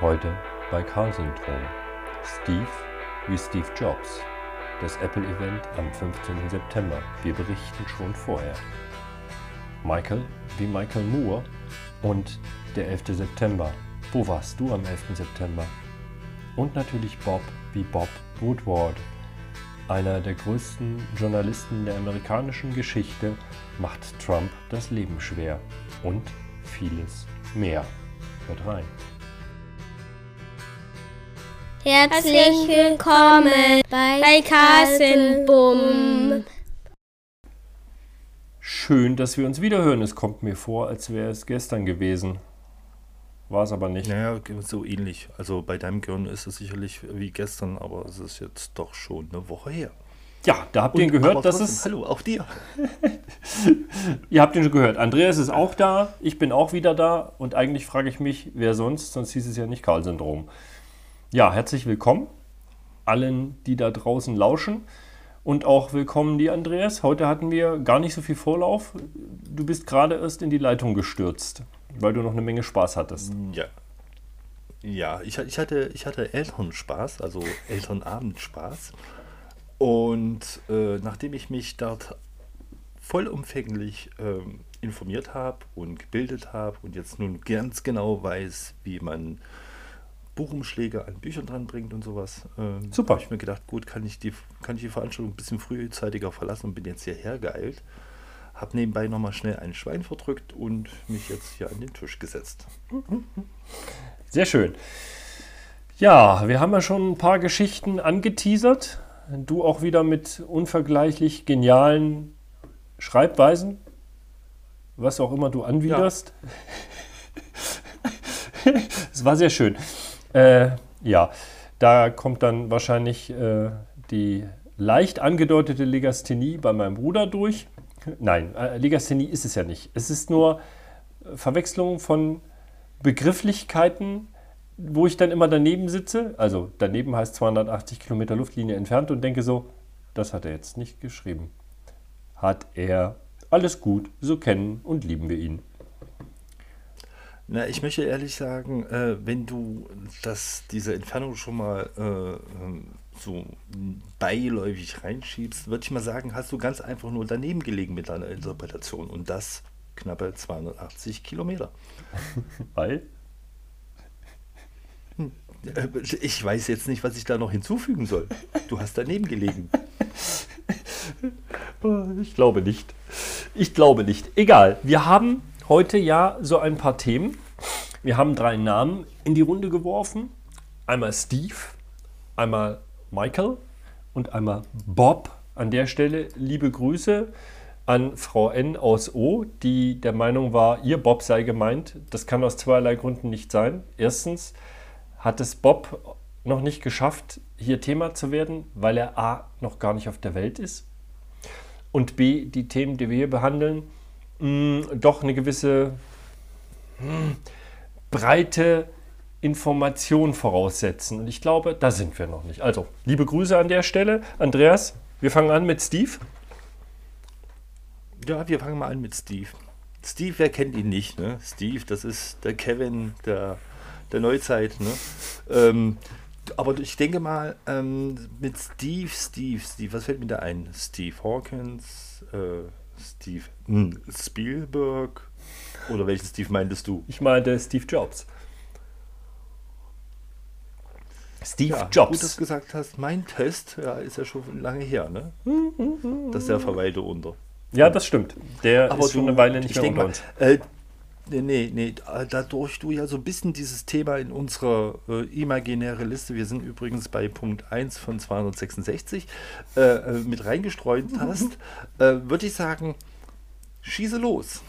Heute bei Carl-Syndrom. Steve wie Steve Jobs. Das Apple-Event am 15. September. Wir berichten schon vorher. Michael wie Michael Moore und der 11. September. Wo warst du am 11. September? Und natürlich Bob wie Bob Woodward. Einer der größten Journalisten der amerikanischen Geschichte macht Trump das Leben schwer. Und vieles mehr. Hört rein. Herzlich willkommen bei Carsten Bumm. Schön, dass wir uns wiederhören. Es kommt mir vor, als wäre es gestern gewesen. War es aber nicht. Naja, so ähnlich. Also bei deinem Gehirn ist es sicherlich wie gestern, aber es ist jetzt doch schon eine Woche her. Ja, da habt ihr ihn Und- gehört. aber Das trotzdem, ist, Hallo, auch dir. ihr habt ihn schon gehört. Andreas ist auch da. Ich bin auch wieder da. Und eigentlich frage ich mich, wer sonst? Sonst hieß es ja nicht Karl-Syndrom. Ja, herzlich willkommen allen, die da draußen lauschen. Und auch willkommen dir, Andreas. Heute hatten wir gar nicht so viel Vorlauf. Du bist gerade erst in die Leitung gestürzt, weil du noch eine Menge Spaß hattest. Ja. Ja, ich, ich, hatte, ich hatte Elternspaß, also Elternabendspaß. Und äh, nachdem ich mich dort vollumfänglich ähm, informiert habe und gebildet habe und jetzt nun ganz genau weiß, wie man Buchumschläge an Büchern dran bringt und sowas, ähm, Super. habe ich mir gedacht, gut, kann ich, die, kann ich die Veranstaltung ein bisschen frühzeitiger verlassen und bin jetzt hierher geeilt. Habe nebenbei nochmal schnell ein Schwein verdrückt und mich jetzt hier an den Tisch gesetzt. Sehr schön. Ja, wir haben ja schon ein paar Geschichten angeteasert. Du auch wieder mit unvergleichlich genialen Schreibweisen, was auch immer du anwiderst. Es war sehr schön. Äh, ja, da kommt dann wahrscheinlich äh, die leicht angedeutete Legasthenie bei meinem Bruder durch. Nein, äh, Legasthenie ist es ja nicht. Es ist nur Verwechslung von Begrifflichkeiten, wo ich dann immer daneben sitze. Also daneben heißt 280 Kilometer Luftlinie entfernt und denke so, das hat er jetzt nicht geschrieben. Hat er. Alles gut, so kennen und lieben wir ihn. Na, ich möchte ehrlich sagen, äh, wenn du das, diese Entfernung schon mal äh, ähm, so beiläufig reinschiebst, würde ich mal sagen, hast du ganz einfach nur daneben gelegen mit deiner Interpretation und das knappe 280 Kilometer. Weil? Äh, Ich weiß jetzt nicht, was ich da noch hinzufügen soll. Du hast daneben gelegen. Ich glaube nicht. Ich glaube nicht. Egal. Wir haben heute ja so ein paar Themen. Wir haben drei Namen in die Runde geworfen. Einmal Steve, einmal Michael und einmal Bob. An der Stelle liebe Grüße an Frau N aus O, die der Meinung war, ihr Bob sei gemeint. Das kann aus zweierlei Gründen nicht sein. Erstens hat es Bob noch nicht geschafft, hier Thema zu werden, weil er A noch gar nicht auf der Welt ist und B, die Themen, die wir hier behandeln, mh, doch eine gewisse mh, breite Information voraussetzen. Und ich glaube, da sind wir noch nicht. Also, liebe Grüße an der Stelle. Andreas, wir fangen an mit Steve. Ja, wir fangen mal an mit Steve. Steve, wer kennt ihn nicht? Ne? Steve, das ist der Kevin der, der Neuzeit. Ne? Ähm, aber ich denke mal, ähm, mit Steve, Steve, Steve, was fällt mir da ein? Steve Hawkins, äh, Steve hm, Spielberg oder welchen Steve meintest du? Ich meinte Steve Jobs. Steve Ja, Gut, dass Jobs. du gesagt hast, mein Test ja, ist ja schon lange her, ne? Das der verweilte unter. Ja, das stimmt. Der Aber ist schon du, eine Weile nicht ich mehr unter mal, uns. Äh, nee, nee, nee, da- dadurch du ja so ein bisschen dieses Thema in unserer äh, imaginäre Liste, wir sind übrigens bei Punkt 1 von 266, äh, äh, mit reingestreut hast, äh, würde ich sagen, schieße los.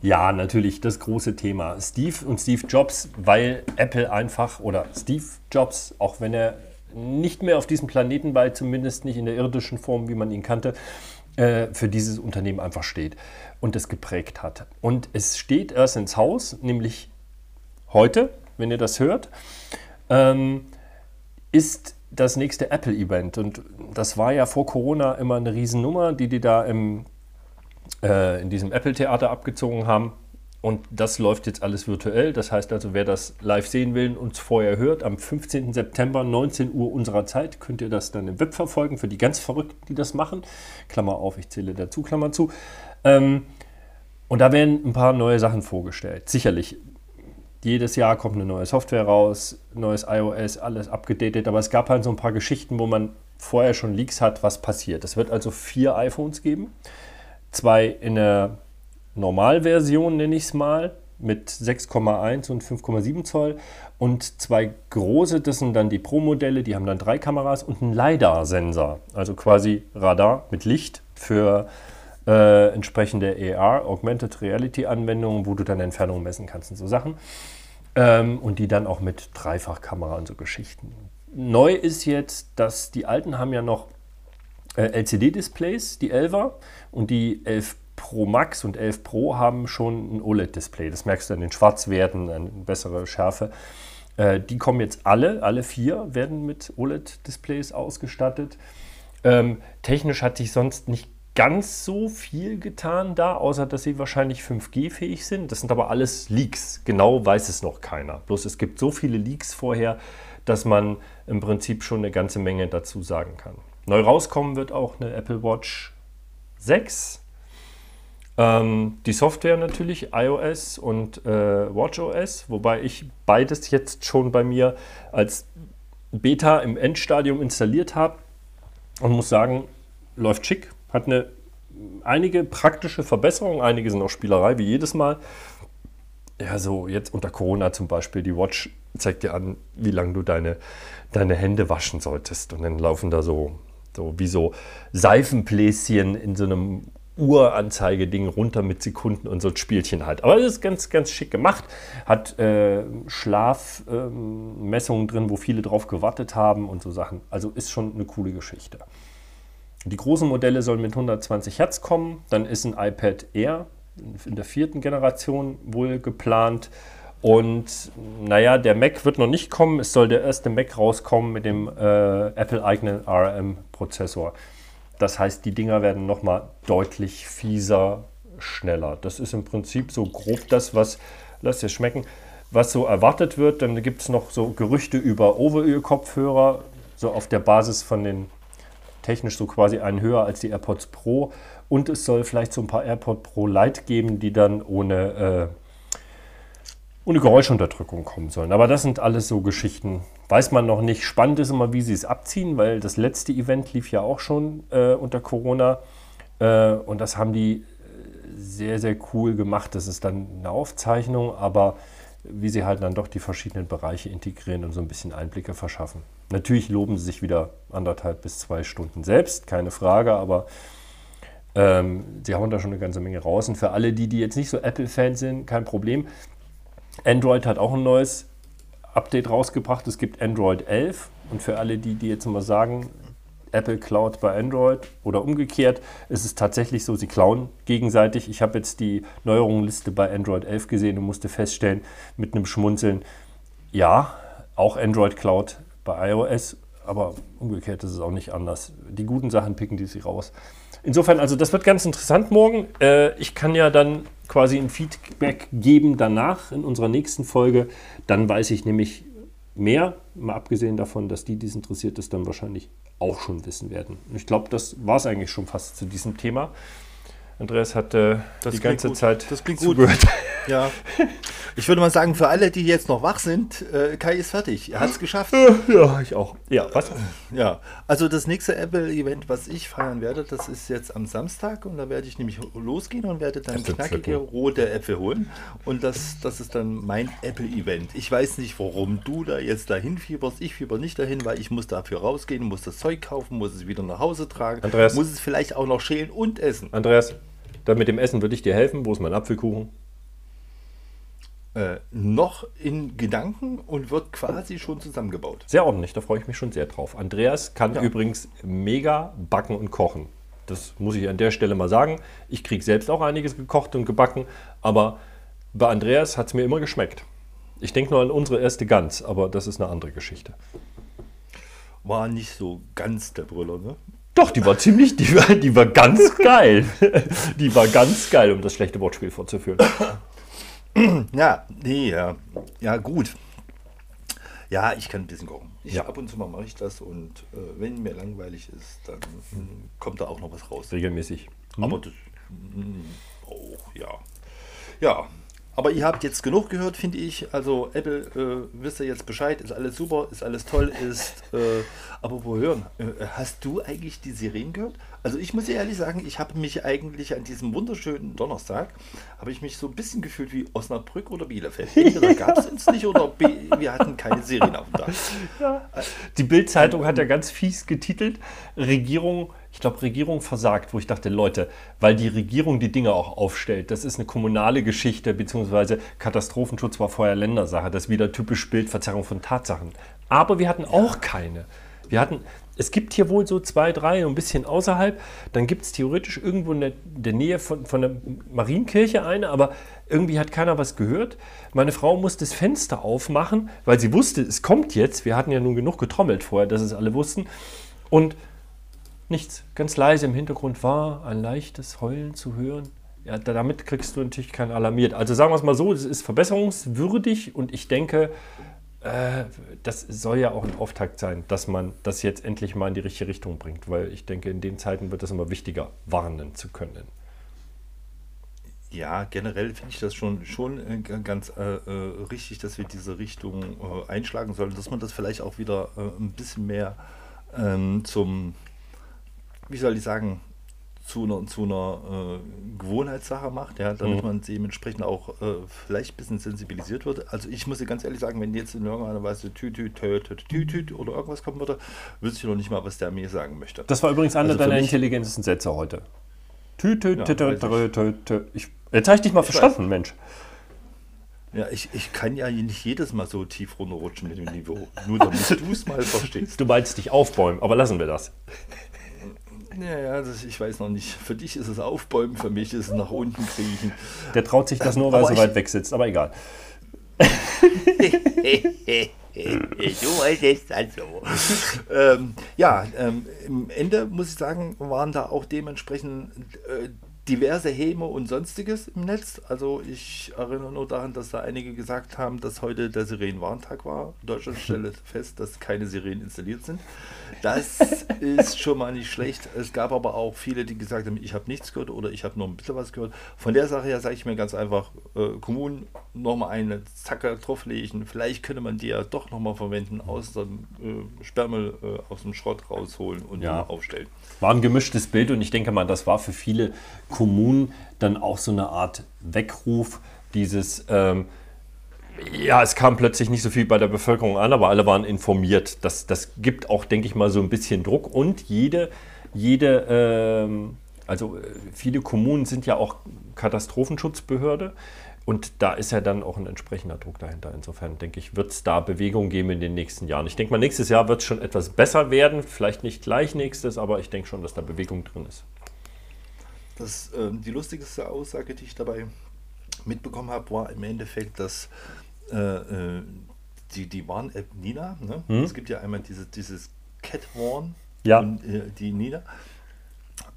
Ja, natürlich das große Thema. Steve und Steve Jobs, weil Apple einfach, oder Steve Jobs, auch wenn er nicht mehr auf diesem Planeten war, zumindest nicht in der irdischen Form, wie man ihn kannte, äh, für dieses Unternehmen einfach steht und es geprägt hat. Und es steht erst ins Haus, nämlich heute, wenn ihr das hört, ähm, ist das nächste Apple-Event. Und das war ja vor Corona immer eine Riesennummer, die die da im äh, in diesem Apple-Theater abgezogen haben. Und das läuft jetzt alles virtuell. Das heißt also, wer das live sehen will und uns vorher hört, am 15. September, 19 Uhr unserer Zeit, könnt ihr das dann im Web verfolgen, für die ganz Verrückten, die das machen. Klammer auf, ich zähle dazu, Klammer zu. Ähm, und da werden ein paar neue Sachen vorgestellt. Sicherlich. Jedes Jahr kommt eine neue Software raus, neues iOS, alles abgedatet. Aber es gab halt so ein paar Geschichten, wo man vorher schon Leaks hat, was passiert. Es wird also vier iPhones geben. Zwei in der Normalversion, nenne ich es mal, mit 6,1 und 5,7 Zoll. Und zwei große, das sind dann die Pro-Modelle, die haben dann drei Kameras und einen LiDAR-Sensor. Also quasi Radar mit Licht für äh, entsprechende AR, Augmented Reality-Anwendungen, wo du dann Entfernungen messen kannst und so Sachen. Ähm, und die dann auch mit Dreifachkamera und so Geschichten. Neu ist jetzt, dass die alten haben ja noch äh, LCD-Displays, die 11er, und die 11 Pro Max und 11 Pro haben schon ein OLED-Display. Das merkst du an den Schwarzwerten, eine bessere Schärfe. Äh, die kommen jetzt alle, alle vier werden mit OLED-Displays ausgestattet. Ähm, technisch hat sich sonst nicht ganz so viel getan da, außer dass sie wahrscheinlich 5G-fähig sind. Das sind aber alles Leaks. Genau weiß es noch keiner. Bloß es gibt so viele Leaks vorher, dass man im Prinzip schon eine ganze Menge dazu sagen kann. Neu rauskommen wird auch eine Apple Watch 6. Ähm, die Software natürlich, iOS und äh, WatchOS, wobei ich beides jetzt schon bei mir als Beta im Endstadium installiert habe und muss sagen, läuft schick, hat eine, einige praktische Verbesserungen, einige sind auch Spielerei, wie jedes Mal. Ja, so jetzt unter Corona zum Beispiel, die Watch zeigt dir an, wie lange du deine, deine Hände waschen solltest. Und dann laufen da so, so wie so Seifenbläschen in so einem Uranzeigeding runter mit Sekunden und so ein Spielchen halt. Aber das ist ganz, ganz schick gemacht. Hat äh, Schlafmessungen äh, drin, wo viele drauf gewartet haben und so Sachen. Also ist schon eine coole Geschichte. Die großen Modelle sollen mit 120 Hertz kommen. Dann ist ein iPad Air in der vierten Generation wohl geplant. Und naja, der Mac wird noch nicht kommen. Es soll der erste Mac rauskommen mit dem äh, Apple-eigenen ARM-Prozessor. Das heißt, die Dinger werden nochmal deutlich fieser, schneller. Das ist im Prinzip so grob das, was, lass dir schmecken, was so erwartet wird. Dann gibt es noch so Gerüchte über Overöl-Kopfhörer, so auf der Basis von den technisch so quasi einen höher als die AirPods Pro. Und es soll vielleicht so ein paar AirPod Pro Lite geben, die dann ohne, äh, ohne Geräuschunterdrückung kommen sollen. Aber das sind alles so Geschichten, weiß man noch nicht. Spannend ist immer, wie sie es abziehen, weil das letzte Event lief ja auch schon äh, unter Corona. Äh, und das haben die äh, sehr, sehr cool gemacht. Das ist dann eine Aufzeichnung, aber wie sie halt dann doch die verschiedenen Bereiche integrieren und so ein bisschen Einblicke verschaffen. Natürlich loben sie sich wieder anderthalb bis zwei Stunden selbst, keine Frage, aber ähm, sie hauen da schon eine ganze Menge raus. Und für alle, die, die jetzt nicht so Apple-Fans sind, kein Problem. Android hat auch ein neues Update rausgebracht. Es gibt Android 11. Und für alle, die, die jetzt mal sagen, Apple klaut bei Android oder umgekehrt, ist es tatsächlich so, sie klauen gegenseitig. Ich habe jetzt die Neuerungenliste bei Android 11 gesehen und musste feststellen mit einem Schmunzeln, ja, auch Android klaut bei iOS, aber umgekehrt ist es auch nicht anders. Die guten Sachen picken die sie raus. Insofern, also das wird ganz interessant morgen. Äh, ich kann ja dann quasi ein Feedback geben danach in unserer nächsten Folge. Dann weiß ich nämlich mehr, mal abgesehen davon, dass die, die es interessiert, das dann wahrscheinlich auch schon wissen werden. Ich glaube, das war es eigentlich schon fast zu diesem Thema. Andreas hat äh, die ganze gut. Zeit das klingt zugehört. Gut. Ja. Ich würde mal sagen, für alle, die jetzt noch wach sind, äh, Kai ist fertig. Er hat es geschafft. Ja, ich auch. Ja, was? Ja, also das nächste Apple-Event, was ich feiern werde, das ist jetzt am Samstag und da werde ich nämlich losgehen und werde dann knackige rote Äpfel holen. Und das, das ist dann mein Apple-Event. Ich weiß nicht, warum du da jetzt dahin fieberst. Ich fieber nicht dahin, weil ich muss dafür rausgehen, muss das Zeug kaufen, muss es wieder nach Hause tragen, Andreas. muss es vielleicht auch noch schälen und essen. Andreas, dann mit dem Essen würde ich dir helfen. Wo ist mein Apfelkuchen? Äh, noch in Gedanken und wird quasi schon zusammengebaut. Sehr ordentlich, da freue ich mich schon sehr drauf. Andreas kann Ja. übrigens mega backen und kochen. Das muss ich an der Stelle mal sagen. Ich kriege selbst auch einiges gekocht und gebacken, aber bei Andreas hat es mir immer geschmeckt. Ich denke nur an unsere erste Gans, aber das ist eine andere Geschichte. War nicht so ganz der Brüller, ne? Doch, die war ziemlich, die war, die war ganz geil. Die war ganz geil, um das schlechte Wortspiel fortzuführen. Ja, nee, ja. Ja, gut. Ja, ich kann ein bisschen kochen. Ich, Ja. Ab und zu mal mache ich das und äh, wenn mir langweilig ist, dann mm, kommt da auch noch was raus. Regelmäßig. Aber das mm, auch, ja. Ja, aber ihr habt jetzt genug gehört, finde ich. Also Apple, äh, wisst ihr jetzt Bescheid, ist alles super, ist alles toll, ist... Äh, aber wo hören? Äh, hast du eigentlich die Sirenen gehört? Also ich muss ehrlich sagen, ich habe mich eigentlich an diesem wunderschönen Donnerstag, habe ich mich so ein bisschen gefühlt wie Osnabrück oder Bielefeld. Entweder gab es uns nicht oder B, wir hatten keine Sirenen auf dem Dach. Die Bild-Zeitung hat ja ganz fies getitelt, Regierung, ich glaube, Regierung versagt, wo ich dachte, Leute, weil die Regierung die Dinge auch aufstellt, das ist eine kommunale Geschichte, beziehungsweise Katastrophenschutz war vorher Ländersache, das ist wieder typisch Bildverzerrung von Tatsachen. Aber wir hatten auch keine. Wir hatten, es gibt hier wohl so zwei, drei, ein bisschen außerhalb. Dann gibt es theoretisch irgendwo in der, der Nähe von, von der Marienkirche eine, aber irgendwie hat keiner was gehört. Meine Frau musste das Fenster aufmachen, weil sie wusste, es kommt jetzt. Wir hatten ja nun genug getrommelt vorher, dass es alle wussten. Und nichts. Ganz leise im Hintergrund war ein leichtes Heulen zu hören. Ja, da- damit kriegst du natürlich keinen alarmiert. Also sagen wir es mal so, es ist verbesserungswürdig und ich denke, äh, das soll ja auch ein Auftakt sein, dass man das jetzt endlich mal in die richtige Richtung bringt, weil ich denke, in den Zeiten wird es immer wichtiger, warnen zu können. Ja, generell finde ich das schon, schon äh, ganz äh, äh, richtig, dass wir diese Richtung äh, einschlagen sollen, dass man das vielleicht auch wieder äh, ein bisschen mehr ähm, zum, wie soll ich sagen, zu einer, zu einer äh, Gewohnheitssache macht, ja, damit man dementsprechend auch äh, vielleicht ein bisschen sensibilisiert wird. Also ich muss dir ganz ehrlich sagen, wenn jetzt in irgendeiner Weise tü tü tü tü tü tü oder irgendwas kommen würde, wüsste ich noch nicht mal, was der mir sagen möchte. Das war übrigens einer Also deiner mich- intelligentesten Sätze heute. Tü, tü, Ja, tü, tü, weiß tü, tü, tü. Ich, jetzt habe ich dich mal verstanden, Mensch. Ja, ich, ich kann ja nicht jedes Mal so tief runterrutschen mit dem Niveau. Nur damit du es mal verstehst. Du meinst dich aufbäumen, aber lassen wir das. Ja, ja, das, ich weiß noch nicht. Für dich ist es Aufbäumen, für mich ist es nach unten kriechen. Der traut sich das nur, weil er so weit weg sitzt, aber egal. du wolltest das so. ähm, ja, ähm, im Ende muss ich sagen, waren da auch dementsprechend äh, diverse Häme und sonstiges im Netz. Also ich erinnere nur daran, dass da einige gesagt haben, dass heute der Sirenenwarntag war. Deutschland stellt fest, dass keine Sirenen installiert sind. Das ist schon mal nicht schlecht. Es gab aber auch viele, die gesagt haben, ich habe nichts gehört oder ich habe nur ein bisschen was gehört. Von der Sache her sage ich mir ganz einfach, äh, Kommunen nochmal eine Zacke drauflegen. Vielleicht könnte man die ja doch nochmal verwenden, aus dem äh, Sperrmüll, äh, aus dem Schrott rausholen und Ja. aufstellen. War ein gemischtes Bild und ich denke mal, das war für viele Kommunen dann auch so eine Art Weckruf, dieses, ähm, ja, es kam plötzlich nicht so viel bei der Bevölkerung an, aber alle waren informiert. Das, das gibt auch, denke ich mal, so ein bisschen Druck und jede, jede ähm, also äh, viele Kommunen sind ja auch Katastrophenschutzbehörde. Und da ist ja dann auch ein entsprechender Druck dahinter. Insofern denke ich, wird es da Bewegung geben in den nächsten Jahren. Ich denke mal, nächstes Jahr wird es schon etwas besser werden. Vielleicht nicht gleich nächstes, aber ich denke schon, dass da Bewegung drin ist. Das, ähm, die lustigste Aussage, die ich dabei mitbekommen habe, war im Endeffekt, dass äh, äh, die, die Warn-App Nina, ne? es gibt ja einmal diese, dieses Cat Warn Ja. und äh, die Nina.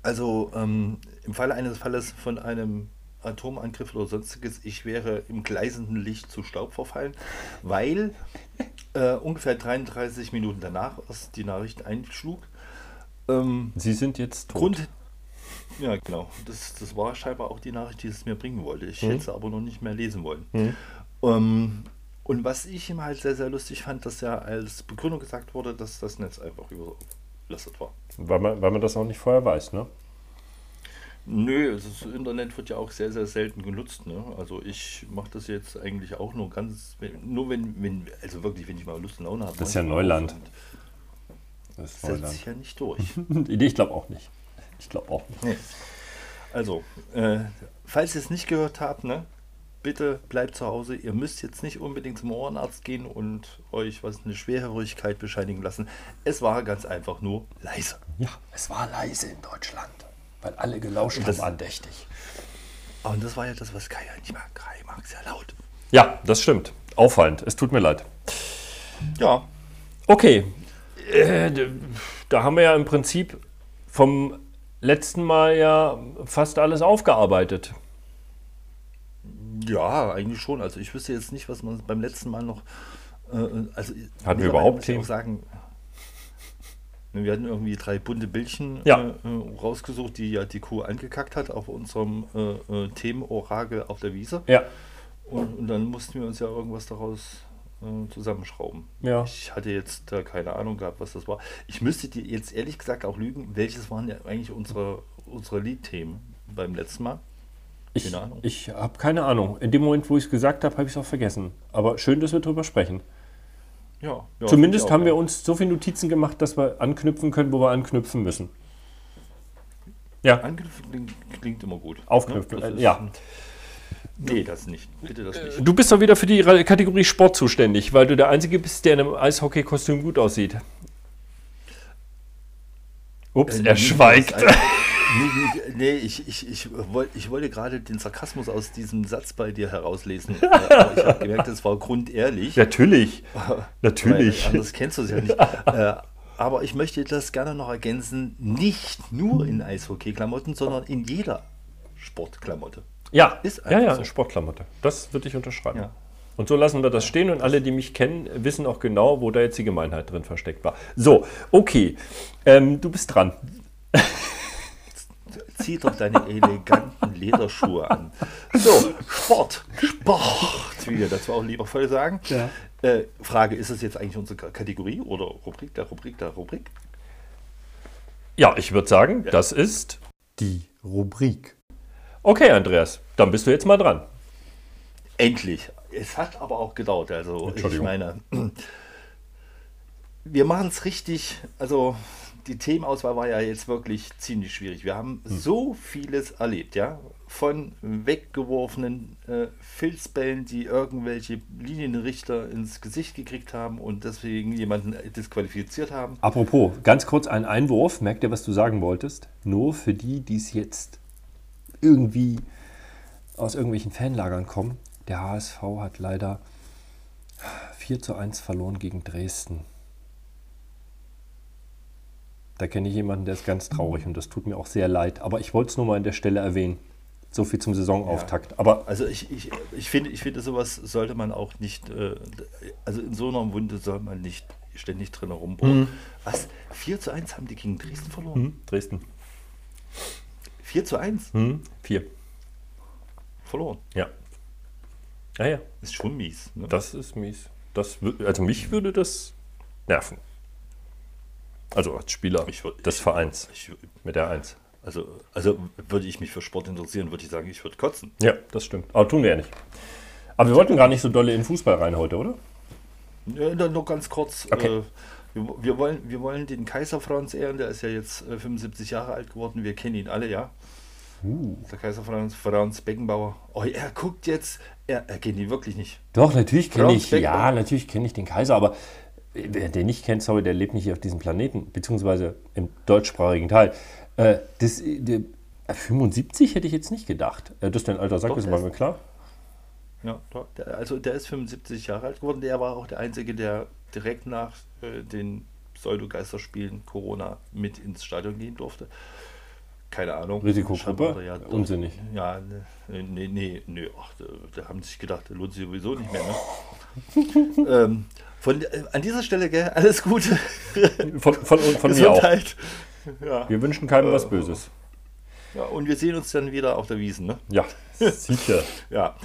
Also ähm, im Falle eines Falles von einem Atomangriff oder sonstiges, ich wäre im gleißenden Licht zu Staub verfallen, weil äh, ungefähr 33 Minuten danach erst die Nachricht einschlug. Ähm, Sie sind jetzt tot. Grund. Ja, genau. Das, das war scheinbar auch die Nachricht, die es mir bringen wollte. Ich hätte sie aber noch nicht mehr lesen wollen. Ähm, und was ich ihm halt sehr, sehr lustig fand, dass ja als Begründung gesagt wurde, dass das Netz einfach überlastet war. Weil man, weil man das auch nicht vorher weiß, ne? Nö, also das Internet wird ja auch sehr, sehr selten genutzt. Ne? Also ich mache das jetzt eigentlich auch nur ganz, nur wenn, wenn, also wirklich, wenn ich mal Lust und Laune habe. Das ist ja Neuland. Das ist Setzt sich ja nicht durch. Ich glaube auch nicht. Ich glaube auch nicht. Nee. Also, äh, falls ihr es nicht gehört habt, ne, bitte bleibt zu Hause. Ihr müsst jetzt nicht unbedingt zum Ohrenarzt gehen und euch was eine Schwerhörigkeit bescheinigen lassen. Es war ganz einfach nur leise. Ja, es war leise in Deutschland, weil alle gelauscht Das- haben andächtig. Und das war ja das, was Kai ja nicht mag. Kai mag sehr laut. Ja, das stimmt. Auffallend. Es tut mir leid. Ja, Okay, äh, da haben wir ja im Prinzip vom letzten Mal ja fast alles aufgearbeitet. Ja, eigentlich schon. Also ich wüsste jetzt nicht, was man beim letzten Mal noch. Äh, also Hatten wir überhaupt Themen? sagen, wir hatten irgendwie drei bunte Bildchen Ja. äh, äh, rausgesucht, die ja die Kuh angekackt hat auf unserem äh, äh, Themenorakel auf der Wiese. Ja. Und, und dann mussten wir uns ja irgendwas daraus äh, zusammenschrauben. Ja. Ich hatte jetzt da keine Ahnung gehabt, was das war. Ich müsste dir jetzt ehrlich gesagt auch lügen, welches waren ja eigentlich unsere, unsere Liedthemen beim letzten Mal. Ich, Keine Ahnung. ich habe keine Ahnung. In dem Moment, wo ich es gesagt habe, habe ich es auch vergessen. Aber schön, dass wir drüber sprechen. Ja, ja Zumindest haben wir uns so viele Notizen gemacht, dass wir anknüpfen können, wo wir anknüpfen müssen. Ja, Angriff klingt, immer gut. Aufknüpfen, Ne? Äh, ja. Nee, das nicht. Bitte das nicht. du bist doch wieder für die Kategorie Sport zuständig, weil du der Einzige bist, der in einem Eishockey-Kostüm gut aussieht. Ups, Äh, er schweigt. Das- Nee, nee, nee ich, ich, ich, wollt, ich wollte gerade den Sarkasmus aus diesem Satz bei dir herauslesen. Aber ich habe gemerkt, das war grundehrlich. Natürlich, Weil natürlich. anders kennst du es ja nicht. äh, aber ich möchte das gerne noch ergänzen, nicht nur in Eishockey-Klamotten, sondern in jeder Sportklamotte. Ja, Ist ja, ja, so. Sportklamotte. Das würde ich unterschreiben. Ja. Und so lassen wir das stehen und alle, die mich kennen, wissen auch genau, wo da jetzt die Gemeinheit drin versteckt war. So, okay, ähm, du bist dran. Zieh doch deine eleganten Lederschuhe an. So, Sport. Sport, wie wir dazu auch liebevoll sagen. Ja. Äh, Frage, ist es jetzt eigentlich unsere Kategorie oder Rubrik der Rubrik der Rubrik? Ja, ich würde sagen, das ist die Rubrik. Okay, Andreas, dann bist du jetzt mal dran. Endlich. Es hat aber auch gedauert. Also ich meine, wir machen es richtig. Also die Themenauswahl war ja jetzt wirklich ziemlich schwierig. Wir haben Hm. so vieles erlebt, ja. Von weggeworfenen äh, Filzbällen, die irgendwelche Linienrichter ins Gesicht gekriegt haben und deswegen jemanden disqualifiziert haben. Apropos, ganz kurz ein Einwurf. Merkt ihr, was du sagen wolltest? Nur für die, die es jetzt irgendwie aus irgendwelchen Fanlagern kommen. Der HSV hat leider 4 zu 1 verloren gegen Dresden. Da kenne ich jemanden, der ist ganz traurig und das tut mir auch sehr leid. Aber ich wollte es nur mal an der Stelle erwähnen. So viel zum Saisonauftakt. Aber Also ich, ich, ich finde, ich finde, sowas sollte man auch nicht, äh, also in so einer Wunde soll man nicht ständig drin rumbohren. Was? 4 zu 1 haben die gegen Dresden verloren? hm, Dresden. 4 zu 1 Hm, 4. verloren. Ja. Ja, ja. Ist schon mies. Ne? Das ist mies. Das, also mich würde das nerven. Also als Spieler Ich würd- des ich- Vereins Ich, mit der 1. also, also würde ich mich für Sport interessieren, würde ich sagen, ich würde kotzen. Ja, das stimmt. Aber tun wir ja nicht. Aber wir wollten gar nicht so dolle in Fußball rein heute, oder? Ja, nur, nur ganz kurz. Okay. Äh, wir, wir, wollen, wir wollen den Kaiser Franz ehren, der ist ja jetzt äh, 75 Jahre alt geworden. Wir kennen ihn alle, ja. Uh. Der Kaiser Franz, Franz Beckenbauer. Oh, er guckt jetzt. Er, er kennt ihn wirklich nicht. Doch, natürlich kenne ich, ja, natürlich kenne ich den Kaiser, aber wer den nicht kennt, sorry, der lebt nicht hier auf diesem Planeten, beziehungsweise im deutschsprachigen Teil. Äh, das, äh, der, äh, 75 hätte ich jetzt nicht gedacht. Äh, dass dein Alter sagt, Doch, ist der mal ist- mir klar. Ja, der, also der ist 75 Jahre alt geworden. Der war auch der Einzige, der direkt nach äh, den Pseudo-Geisterspielen Corona mit ins Stadion gehen durfte. Keine Ahnung. Risikogruppe? Ja, Unsinnig. Ja, ne, nee, nee, nee, ach, da, da haben sich gedacht, der lohnt sich sowieso nicht mehr. Ne? ähm, von, äh, an dieser Stelle, gell, alles Gute. Von, von, von mir auch. Ja. Wir wünschen keinem was Äh, Böses. ja, und wir sehen uns dann wieder auf der Wiesen. Ne? Ja, sicher. Ja.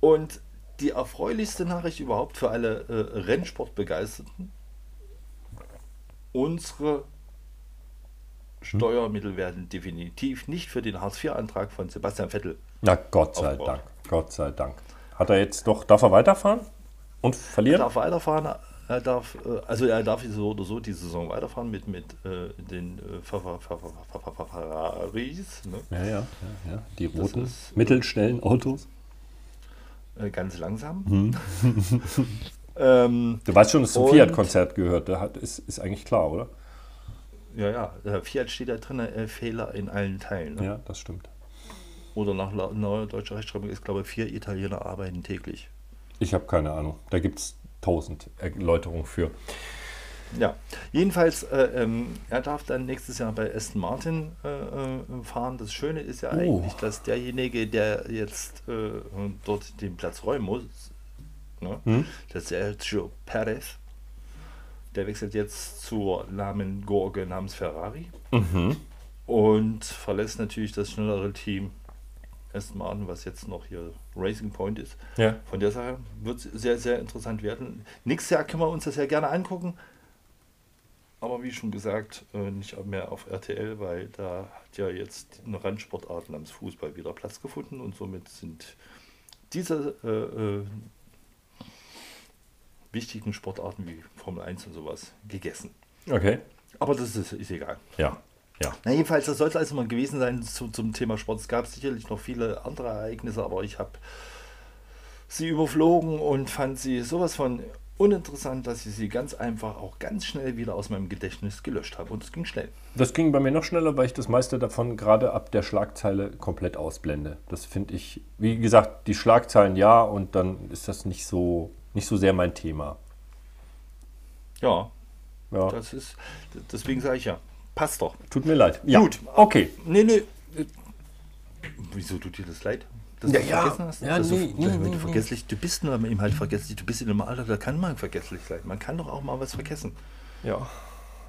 Und die erfreulichste Nachricht überhaupt für alle äh, Rennsportbegeisterten: Unsere Steuermittel werden definitiv nicht für den Hartz-IV-Antrag von Sebastian Vettel. Na, Gott sei. Dank. Gott sei Dank. Hat er jetzt doch, darf er weiterfahren und Er verlieren? darf weiterfahren, er darf, äh, also er darf so oder so die Saison weiterfahren mit, mit äh, den äh, Fer- Fer- Fer- Fer- Fer- Fer- Ferraris, ne? Ja, ja, ja, ja. Die roten, ist, äh, mittelschnellen Autos. äh, ganz langsam. ähm, Du weißt schon, dass zum Fiat-Konzert gehört. Da hat, ist, ist eigentlich klar, oder? ja, ja, Fiat steht da drin, Fehler in allen Teilen. Ne? Ja, das stimmt. Oder nach neuer deutscher Rechtschreibung ist, glaube ich, vier Italiener arbeiten täglich. Ich habe keine Ahnung. Da gibt es tausend Erläuterungen für. Ja, jedenfalls, äh, ähm, er darf dann nächstes Jahr bei Aston Martin äh, äh, fahren. Das Schöne ist ja Oh. eigentlich, dass derjenige, der jetzt äh, dort den Platz räumen muss, ne, Hm? das ist Sergio Perez, der wechselt jetzt zur lahmen Gurke namens Ferrari Mhm. und verlässt natürlich das schnellere Team Aston Martin, was jetzt noch hier Racing Point ist. Ja. Von der Sache wird es sehr, sehr interessant werden. Nächstes Jahr können wir uns das ja gerne angucken. Aber wie schon gesagt, äh, nicht mehr auf RTL, weil da hat ja jetzt eine Randsportart namens Fußball wieder Platz gefunden und somit sind diese äh, äh, wichtigen Sportarten wie Formel 1 und sowas gegessen. Okay. Aber das ist, ist egal. Ja. Ja. Na jedenfalls, das sollte also mal gewesen sein zu, zum Thema Sport. Es gab sicherlich noch viele andere Ereignisse, aber ich habe sie überflogen und fand sie sowas von uninteressant, dass ich sie ganz einfach auch ganz schnell wieder aus meinem Gedächtnis gelöscht habe. Und es ging schnell. Das ging bei mir noch schneller, weil ich das meiste davon gerade ab der Schlagzeile komplett ausblende. Das finde ich, wie gesagt, die Schlagzeilen ja und dann ist das nicht so, nicht so sehr mein Thema. Ja, Ja. das ist, deswegen sage ich ja, passt doch. Tut mir leid. Ja. Gut. Okay. Nee, nee. Wieso tut dir das leid? Dass Ja, du ja. vergessen hast? Ja, Dass nee, du, nee, wenn nee, vergesslich, du bist nur eben halt vergesslich, du bist in einem Alter, da kann man vergesslich sein. Man kann doch auch mal was vergessen. Ja.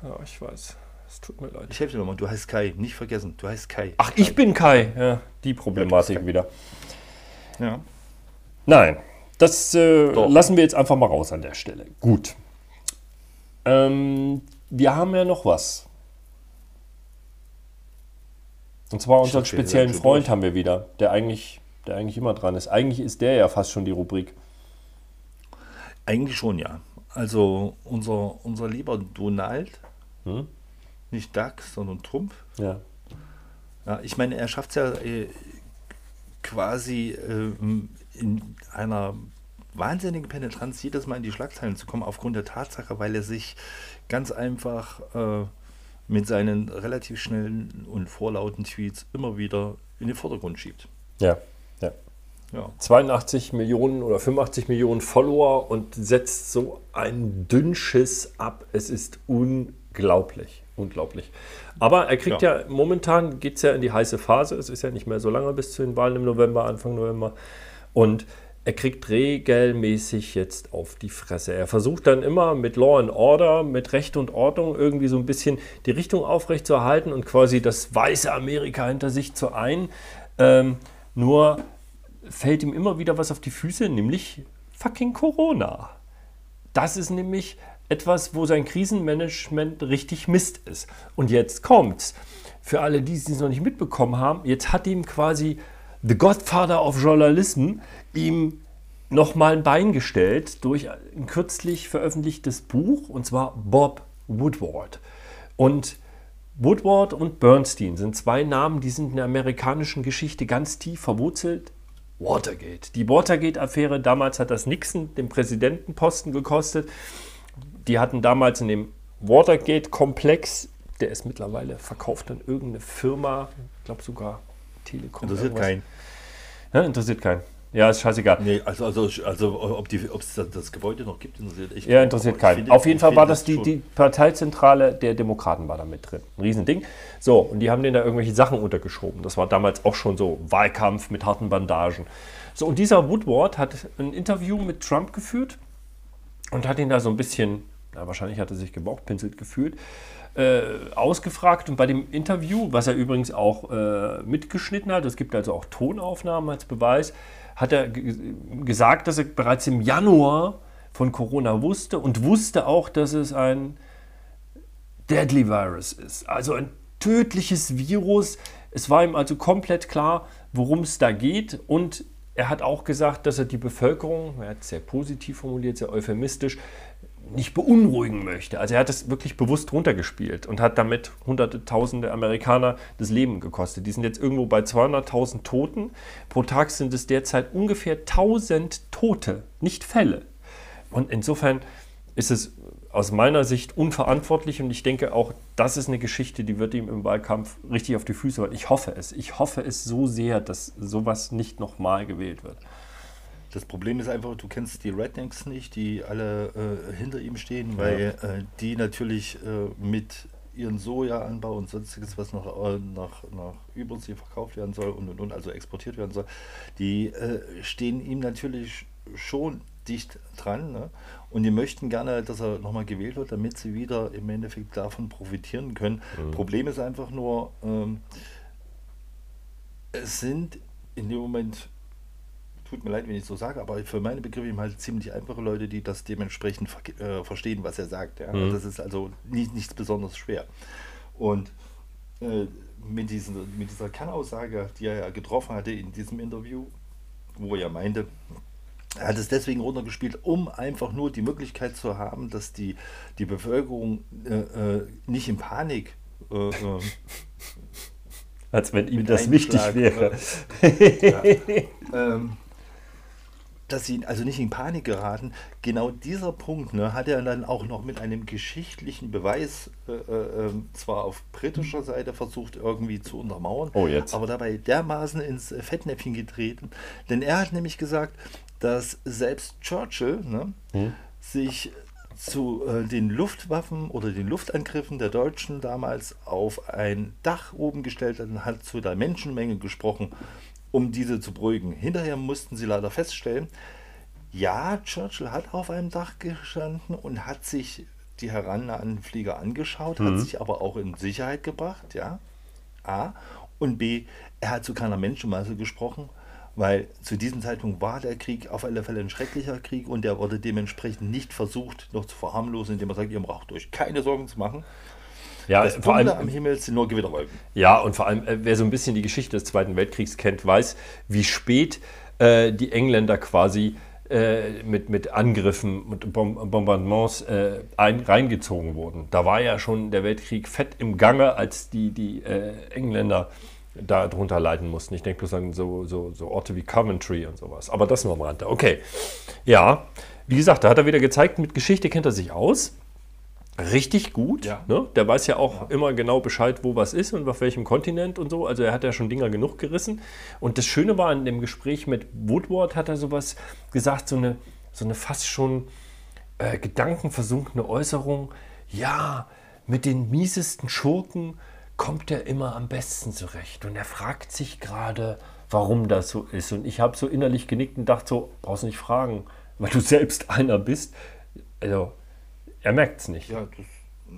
Ja, ich weiß. Es tut mir leid. Ich helfe dir nochmal, du heißt Kai, nicht vergessen, du heißt Kai. Ach, ich bin Kai. Ja, die Problematik Kai. wieder. Ja. Nein, das äh, lassen wir jetzt einfach mal raus an der Stelle. Gut. Ähm, wir haben ja noch was. Und zwar unseren speziellen Freund durch. haben wir wieder, der eigentlich, der eigentlich immer dran ist. Eigentlich ist der ja fast schon die Rubrik. Eigentlich schon, ja. Also unser, unser lieber Donald, Hm? nicht Duck, sondern Trump. Ja. Ja, ich meine, er schafft es ja äh, quasi ähm, in einer wahnsinnigen Penetranz jedes Mal in die Schlagzeilen zu kommen, aufgrund der Tatsache, weil er sich ganz einfach äh, mit seinen relativ schnellen und vorlauten Tweets immer wieder in den Vordergrund schiebt. Ja. ja. Ja. 82 Millionen oder 85 Millionen Follower und setzt so ein Dünnschiss ab. Es ist unglaublich. Unglaublich. Aber er kriegt ja, Ja. momentan geht es ja in die heiße Phase. Es ist ja nicht mehr so lange bis zu den Wahlen im November, Anfang November. Und er kriegt regelmäßig jetzt auf die Fresse. Er versucht dann immer mit Law and Order, mit Recht und Ordnung irgendwie so ein bisschen die Richtung aufrechtzuerhalten und quasi das weiße Amerika hinter sich zu ein. Ähm, nur fällt ihm immer wieder was auf die Füße, nämlich fucking Corona. Das ist nämlich etwas, wo sein Krisenmanagement richtig Mist ist. Und jetzt kommt's. Für alle, die es noch nicht mitbekommen haben, jetzt hat ihm quasi The Godfather of Journalism ihm nochmal ein Bein gestellt durch ein kürzlich veröffentlichtes Buch, und zwar Bob Woodward. Und Woodward und Bernstein sind zwei Namen, die sind in der amerikanischen Geschichte ganz tief verwurzelt. Watergate. Die Watergate-Affäre, damals hat das Nixon den Präsidentenposten gekostet. Die hatten damals in dem Watergate-Komplex, der ist mittlerweile verkauft an irgendeine Firma, ich glaube sogar Telekom. Interessiert irgendwas. keinen. Ja, interessiert keinen. Ja, ist scheißegal. Nee, also, also, also ob die- ob es das, das Gebäude noch gibt, interessiert echt Ja, interessiert keinen. finde- Auf jeden Fall war das die, die Parteizentrale der Demokraten war da mit drin. Ein Riesending. So, und die haben denen da irgendwelche Sachen untergeschoben. Das war damals auch schon so Wahlkampf mit harten Bandagen. So, und dieser Woodward hat ein Interview mit Trump geführt und hat ihn da so ein bisschen, na, wahrscheinlich hat er sich gebauchpinselt gefühlt, äh, ausgefragt. Und bei dem Interview, was er übrigens auch äh, mitgeschnitten hat, es gibt also auch Tonaufnahmen als Beweis, hat er ge- gesagt, dass er bereits im Januar von Corona wusste und wusste auch, dass es ein Deadly Virus ist. Also ein tödliches Virus. Es war ihm also komplett klar, worum es da geht. Und er hat auch gesagt, dass er die Bevölkerung, er hat sehr positiv formuliert, sehr euphemistisch, nicht beunruhigen möchte. Also er hat es wirklich bewusst runtergespielt und hat damit hunderte, tausende Amerikaner das Leben gekostet. Die sind jetzt irgendwo bei 200.000 Toten. Pro Tag sind es derzeit ungefähr 1000 Tote, nicht Fälle. Und insofern ist es aus meiner Sicht unverantwortlich und ich denke auch, das ist eine Geschichte, die wird ihm im Wahlkampf richtig auf die Füße fallen. Ich hoffe es. Ich hoffe es so sehr, dass sowas nicht nochmal gewählt wird. Das Problem ist einfach, du kennst die Rednecks nicht, die alle äh, hinter ihm stehen, weil äh, die natürlich äh, mit ihren Sojaanbau und sonstiges, was noch äh, nach, nach Übersee verkauft werden soll und, und, und also exportiert werden soll, die äh, stehen ihm natürlich schon dicht dran. Ne? Und die möchten gerne, dass er nochmal gewählt wird, damit sie wieder im Endeffekt davon profitieren können. Problem ist einfach nur, ähm, es sind in dem Moment, tut mir leid, wenn ich so sage, aber für meine Begriffe eben halt ziemlich einfache Leute, die das dementsprechend ver äh, verstehen, was er sagt. Ja? Mhm. Das ist also nicht, nichts besonders schwer. Und äh, mit, diesen, mit dieser Kernaussage, die er ja getroffen hatte in diesem Interview, wo er meinte, er hat es deswegen runtergespielt, um einfach nur die Möglichkeit zu haben, dass die, die Bevölkerung äh, äh, nicht in Panik äh, äh, Als wenn ihm das wichtig wäre. äh, ja, ähm, dass sie also nicht in Panik geraten. Genau dieser Punkt ne, hat er dann auch noch mit einem geschichtlichen Beweis äh, äh, ähm, zwar auf britischer Seite versucht irgendwie zu untermauern, Oh, jetzt. aber dabei dermaßen ins Fettnäpfchen getreten. Denn er hat nämlich gesagt, dass selbst Churchill ne, sich zu äh, den Luftwaffen oder den Luftangriffen der Deutschen damals auf ein Dach oben gestellt hat und hat zu der Menschenmenge gesprochen, um diese zu beruhigen. Hinterher mussten sie leider feststellen, ja, Churchill hat auf einem Dach gestanden und hat sich die herannahenden Flieger angeschaut, hat sich aber auch in Sicherheit gebracht, ja. A. Und B. Er hat zu keiner Menschenmasse gesprochen, weil zu diesem Zeitpunkt war der Krieg auf alle Fälle ein schrecklicher Krieg und der wurde dementsprechend nicht versucht, noch zu verharmlosen, indem er sagt, ihr braucht euch keine Sorgen zu machen. Ja, Das vor am allem, Himmel sind nur Gewitterwolken. ja, und vor allem, äh, wer so ein bisschen die Geschichte des Zweiten Weltkriegs kennt, weiß, wie spät äh, die Engländer quasi äh, mit, mit Angriffen, mit Bom Bombardements äh, ein, reingezogen wurden. Da war ja schon der Weltkrieg fett im Gange, als die, die äh, Engländer da drunter leiden mussten. Ich denke bloß an so, so, so Orte wie Coventry und sowas. Aber das nur am Rande. Okay. Ja, wie gesagt, da hat er wieder gezeigt, mit Geschichte kennt er sich aus. Richtig gut. Ja. Ne? Der weiß ja auch immer genau Bescheid, wo was ist und auf welchem Kontinent und so. Also er hat ja schon Dinger genug gerissen. Und das Schöne war in dem Gespräch mit Woodward, hat er sowas gesagt, so eine, so eine fast schon äh, gedankenversunkene Äußerung. Ja, mit den miesesten Schurken kommt er immer am besten zurecht. Und er fragt sich gerade, warum das so ist. Und ich habe so innerlich genickt und dachte so, brauchst du nicht fragen, weil du selbst einer bist. Also, er merkt es nicht. Ja, das,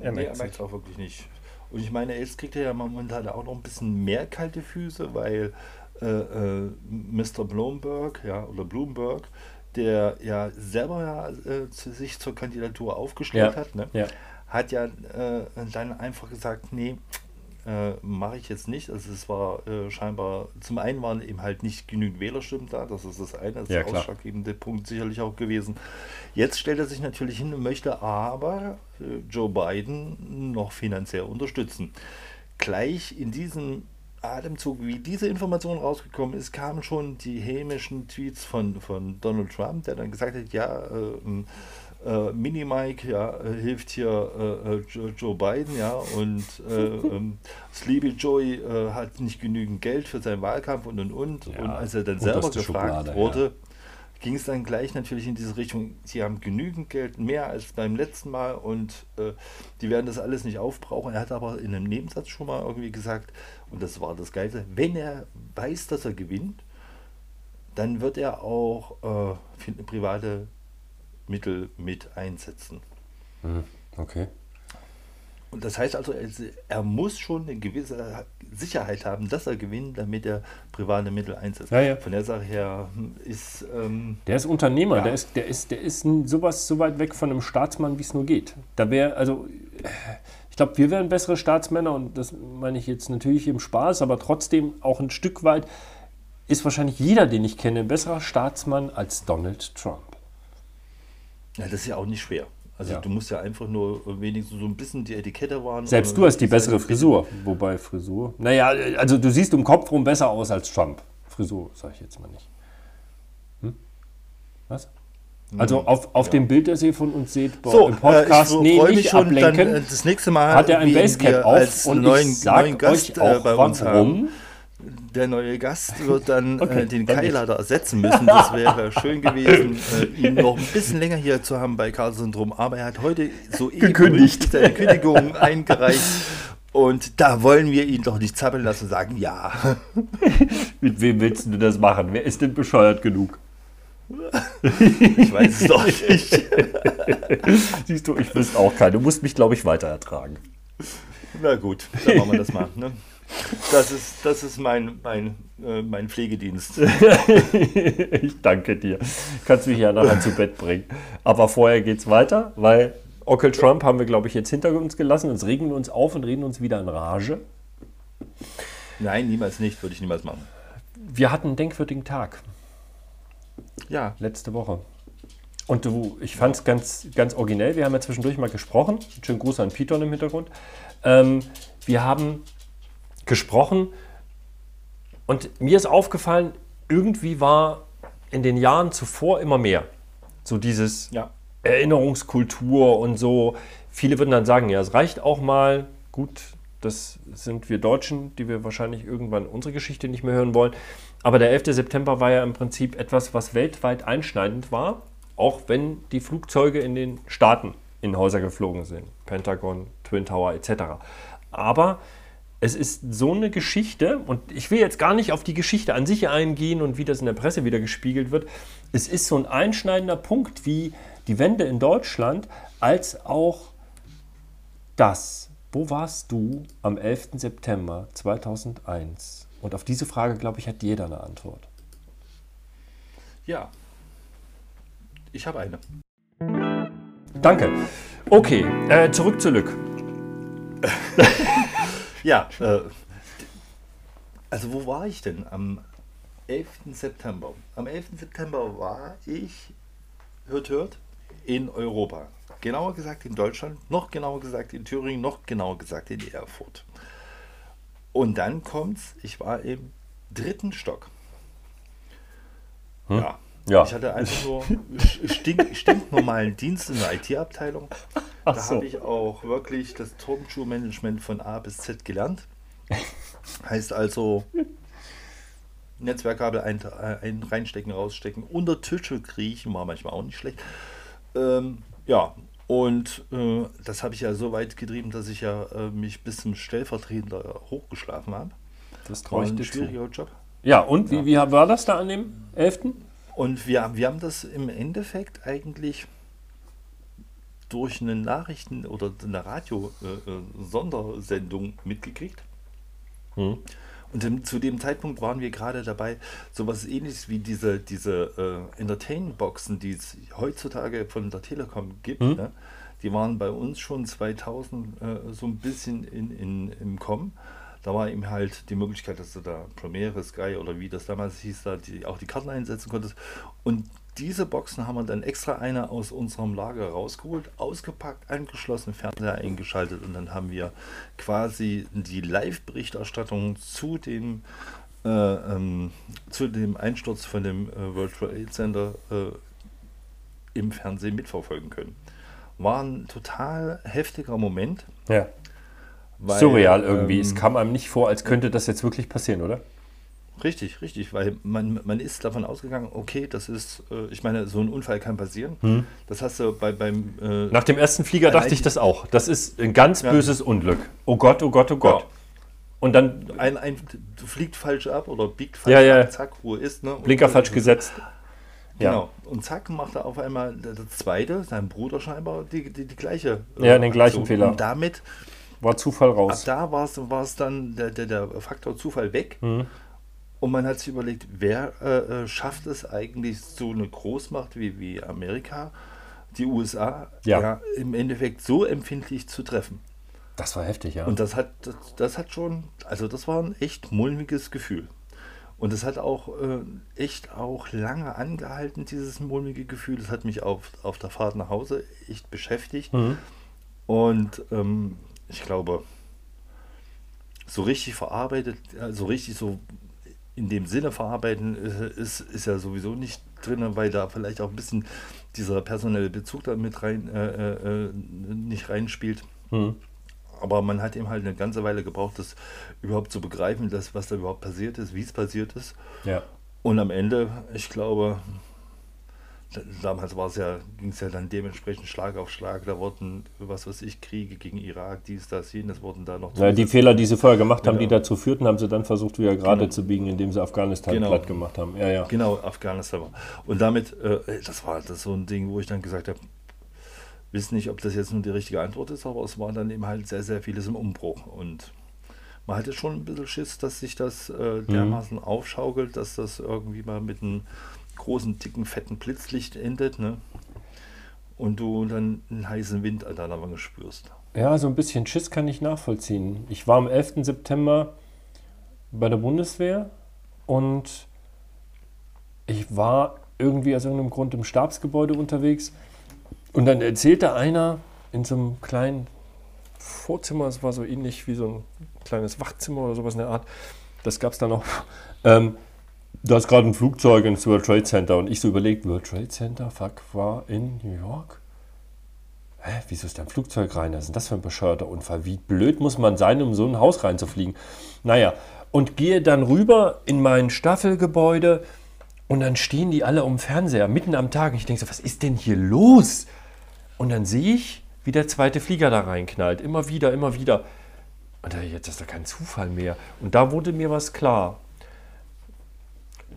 Er merkt's merkt es auch wirklich nicht. Und ich meine, jetzt kriegt er ja momentan auch noch ein bisschen mehr kalte Füße, weil äh, äh, Mr. Bloomberg, ja, oder Bloomberg, der ja selber ja, äh, zu sich zur Kandidatur aufgestellt Ja, hat, ne, ja. hat ja äh, dann einfach gesagt, nee, äh, mache ich jetzt nicht. Also es war äh, scheinbar, zum einen waren eben halt nicht genügend Wählerstimmen da, das ist das eine, das ist Ja, der klar. ausschlaggebende Punkt sicherlich auch gewesen. Jetzt stellt er sich natürlich hin und möchte aber äh, Joe Biden noch finanziell unterstützen. Gleich in diesem Atemzug, wie diese Information rausgekommen ist, kamen schon die hämischen Tweets von, von Donald Trump, der dann gesagt hat, ja, äh, äh, Mini Mike ja, hilft hier äh, äh, Joe, Biden, ja, und äh, ähm, Sleepy Joey äh, hat nicht genügend Geld für seinen Wahlkampf und und und. Ja, und als er dann selber gefragt Schublade, wurde, ging es dann gleich natürlich in diese Richtung, sie haben genügend Geld, mehr als beim letzten Mal und die werden das alles nicht aufbrauchen. Er hat aber in einem Nebensatz schon mal irgendwie gesagt, und das war das Geilste, wenn er weiß, dass er gewinnt, dann wird er auch äh, private Mittel mit einsetzen. Okay. Und das heißt also, er, muss schon eine gewisse Sicherheit haben, dass er gewinnt, damit er private Mittel einsetzt. Ja, ja. Von der Sache her hm, ist ähm, Der ist Unternehmer, Ja. der ist, der ist, der ist sowas so weit weg von einem Staatsmann, wie es nur geht. Da wäre, also, ich glaube, wir wären bessere Staatsmänner und das meine ich jetzt natürlich im Spaß, aber trotzdem auch ein Stück weit ist wahrscheinlich jeder, den ich kenne, ein besserer Staatsmann als Donald Trump. Ja, das ist ja auch nicht schwer. Also Ja. du musst ja einfach nur wenigstens so ein bisschen die Etikette wahren. Selbst du hast die bessere Frisur. Wobei Frisur. Naja, also du siehst um Kopf rum besser aus als Trump. Frisur, sage ich jetzt mal nicht. Hm? Was? Also auf, auf ja. dem Bild, das ihr von uns seht, bei- So, im Podcast, äh, ich nee, nicht mich schon, dann, ablenken. äh, das nächste Mal hat er ein Basecap auf und neuen, ich sag neuen Gast euch auch äh, bei uns warum. haben. Der neue Gast wird dann Okay, äh, den leider ersetzen müssen. Das wäre schön gewesen, äh, ihn noch ein bisschen länger hier zu haben bei Karl Syndrom. Aber er hat heute soeben Gekündigt. seine Kündigung eingereicht. Und da wollen wir ihn doch nicht zappeln lassen und sagen, ja. Mit wem willst du das machen? Wer ist denn bescheuert genug? Ich weiß es doch nicht. Siehst du, ich wüsste auch keinen. Du musst mich, glaube ich, weiter ertragen. Na gut, dann machen wir das mal. Ne? Das ist, das ist mein, mein, äh, mein Pflegedienst. ich danke dir. Kannst mich ja nachher zu Bett bringen. Aber vorher geht's weiter, weil Onkel Trump haben wir, glaube ich, jetzt hinter uns gelassen. Jetzt regen wir uns auf und reden uns wieder in Rage. Nein, niemals nicht, würde ich niemals machen. Wir hatten einen denkwürdigen Tag Ja, letzte Woche. Und du, ich fand es ganz, ganz originell. Wir haben ja zwischendurch mal gesprochen. Schönen Gruß an Piton im Hintergrund. Ähm, wir haben gesprochen und mir ist aufgefallen, irgendwie war in den Jahren zuvor immer mehr. So dieses ja. Erinnerungskultur und so. Viele würden dann sagen, ja, es reicht auch mal. Gut, das sind wir Deutschen, die wir wahrscheinlich irgendwann unsere Geschichte nicht mehr hören wollen. Aber der 11. September war ja im Prinzip etwas, was weltweit einschneidend war, auch wenn die Flugzeuge in den Staaten in Häuser geflogen sind. Pentagon, Twin Tower etc. Aber es ist so eine Geschichte, und ich will jetzt gar nicht auf die Geschichte an sich eingehen und wie das in der Presse wieder gespiegelt wird. Es ist so ein einschneidender Punkt wie die Wende in Deutschland, als auch das. Wo warst du am 11. September 2001? Und auf diese Frage, glaube ich, hat jeder eine Antwort. Ja. Ich habe eine. Danke. Okay, äh, zurück zu Lück. Ja, äh, also wo war ich denn am 11. September? Am 11. September war ich, hört, hört, in Europa. Genauer gesagt in Deutschland, noch genauer gesagt in Thüringen, noch genauer gesagt in Erfurt. Und dann kommt's, ich war im dritten Stock. Ja. Ja. Ich hatte einfach nur stink, stinknormalen Dienst in der IT-Abteilung. Ach Da so. habe ich auch wirklich das Turnschuhmanagement von A bis Z gelernt. Heißt also Netzwerkkabel ein, ein, reinstecken, rausstecken, unter Tische kriechen, war manchmal auch nicht schlecht. Ähm, ja, und äh, das habe ich ja so weit getrieben, dass ich ja äh, mich bis zum Stellvertreter hochgeschlafen habe. Das traue ich ein dir zu. schwieriger Job. Ja, und wie, wie war das da an dem 11.? Und wir, wir haben das im Endeffekt eigentlich durch eine Nachrichten- oder eine Radio-Sondersendung mitgekriegt. Hm. Und im, zu dem Zeitpunkt waren wir gerade dabei, sowas ähnliches wie diese, diese äh, Entertain-Boxen, die es heutzutage von der Telekom gibt. Hm. Ne? Die waren bei uns schon 2000 äh, so ein bisschen in, in, im Kommen. Da war eben halt die Möglichkeit, dass du da Premiere, Sky oder wie das damals hieß, da die, auch die Karten einsetzen konntest. Und diese Boxen haben wir dann extra eine aus unserem Lager rausgeholt, ausgepackt, angeschlossen, Fernseher eingeschaltet und dann haben wir quasi die Live-Berichterstattung zu dem, äh, ähm, zu dem Einsturz von dem äh, World Trade Center äh, im Fernsehen mitverfolgen können. War ein total heftiger Moment. Ja. Weil, Surreal irgendwie. ähm, es kam einem nicht vor, als könnte das jetzt wirklich passieren, oder? Richtig, richtig, weil man, man ist davon ausgegangen, okay, das ist, äh, ich meine, so ein Unfall kann passieren. Hm. Das hast du bei, beim... Äh, Nach dem ersten Flieger dachte ich das auch. Das ist ein ganz Ja. böses Unglück. Oh Gott, oh Gott, oh Gott. Ja. Und dann ein, ein, du fliegt falsch ab oder biegt falsch Ja, ja. ab, zack, Ruhe ist. Ne? Und Blinker das falsch ist- gesetzt. Ja. Genau. Und zack, macht er auf einmal der, der zweite, sein Bruder scheinbar, die, die, die gleiche. äh, Ja, den gleichen Aktion. Fehler. Und damit, War Zufall ab raus. da war es dann der, der, der Faktor Zufall weg. Mhm. Und man hat sich überlegt, wer äh, äh, schafft es eigentlich, so eine Großmacht wie, wie Amerika, die USA, Ja. im Endeffekt so empfindlich zu treffen. Das war heftig, ja. Und das hat, das, das hat schon, also das war ein echt mulmiges Gefühl. Und das hat auch äh, echt auch lange angehalten, dieses mulmige Gefühl. Das hat mich auf, auf der Fahrt nach Hause echt beschäftigt. Mhm. Und ähm, ich glaube, so richtig verarbeitet, ja, so richtig so in dem Sinne verarbeiten äh, ist, ist ja sowieso nicht drin, weil da vielleicht auch ein bisschen dieser personelle Bezug da mit rein äh, äh, äh, nicht reinspielt. Mhm. aber man hat eben halt eine ganze Weile gebraucht, das überhaupt zu begreifen, dass, was da überhaupt passiert ist, wie es passiert ist. Ja. Und am Ende, ich glaube, damals war es ja, ging es ja dann dementsprechend Schlag auf Schlag. Da wurden, was weiß ich, Kriege gegen Irak, dies, das, jenes, wurden da noch Ja, die Fehler, die sie vorher gemacht haben, die Genau. dazu führten, haben sie dann versucht, wieder gerade Genau. zu biegen, indem sie Afghanistan Genau. platt gemacht haben. Ja, ja. Genau, Afghanistan war. Und damit, äh, das war das so ein Ding, wo ich dann gesagt habe, wissen nicht, ob das jetzt nun die richtige Antwort ist, aber es war dann eben halt sehr, sehr vieles im Umbruch. Und man hatte schon ein bisschen Schiss, dass sich das äh, dermaßen aufschaukelt, dass das irgendwie mal mit einem großen, dicken, fetten Blitzlicht endet, ne? Und du dann einen heißen Wind an deiner Wange spürst. Ja, so ein bisschen Schiss kann ich nachvollziehen. Ich war am 11. September bei der Bundeswehr und ich war irgendwie aus irgendeinem Grund im Stabsgebäude unterwegs und dann erzählte einer in so einem kleinen Vorzimmer, es war so ähnlich wie so ein kleines Wachzimmer oder sowas in der Art, das gab es da noch, ähm, da ist gerade ein Flugzeug ins World Trade Center und ich so überlegt, World Trade Center, fuck, war in New York? Hä, wieso ist da ein Flugzeug rein? Was ist denn das für ein bescheuerter Unfall? Wie blöd muss man sein, um so ein Haus reinzufliegen? Naja, und gehe dann rüber in mein Staffelgebäude und dann stehen die alle um Fernseher, mitten am Tag. Und ich denke so, was ist denn hier los? Und dann sehe ich, wie der zweite Flieger da reinknallt. Immer wieder, immer wieder. Und da, jetzt ist doch kein Zufall mehr. Und da wurde mir was klar.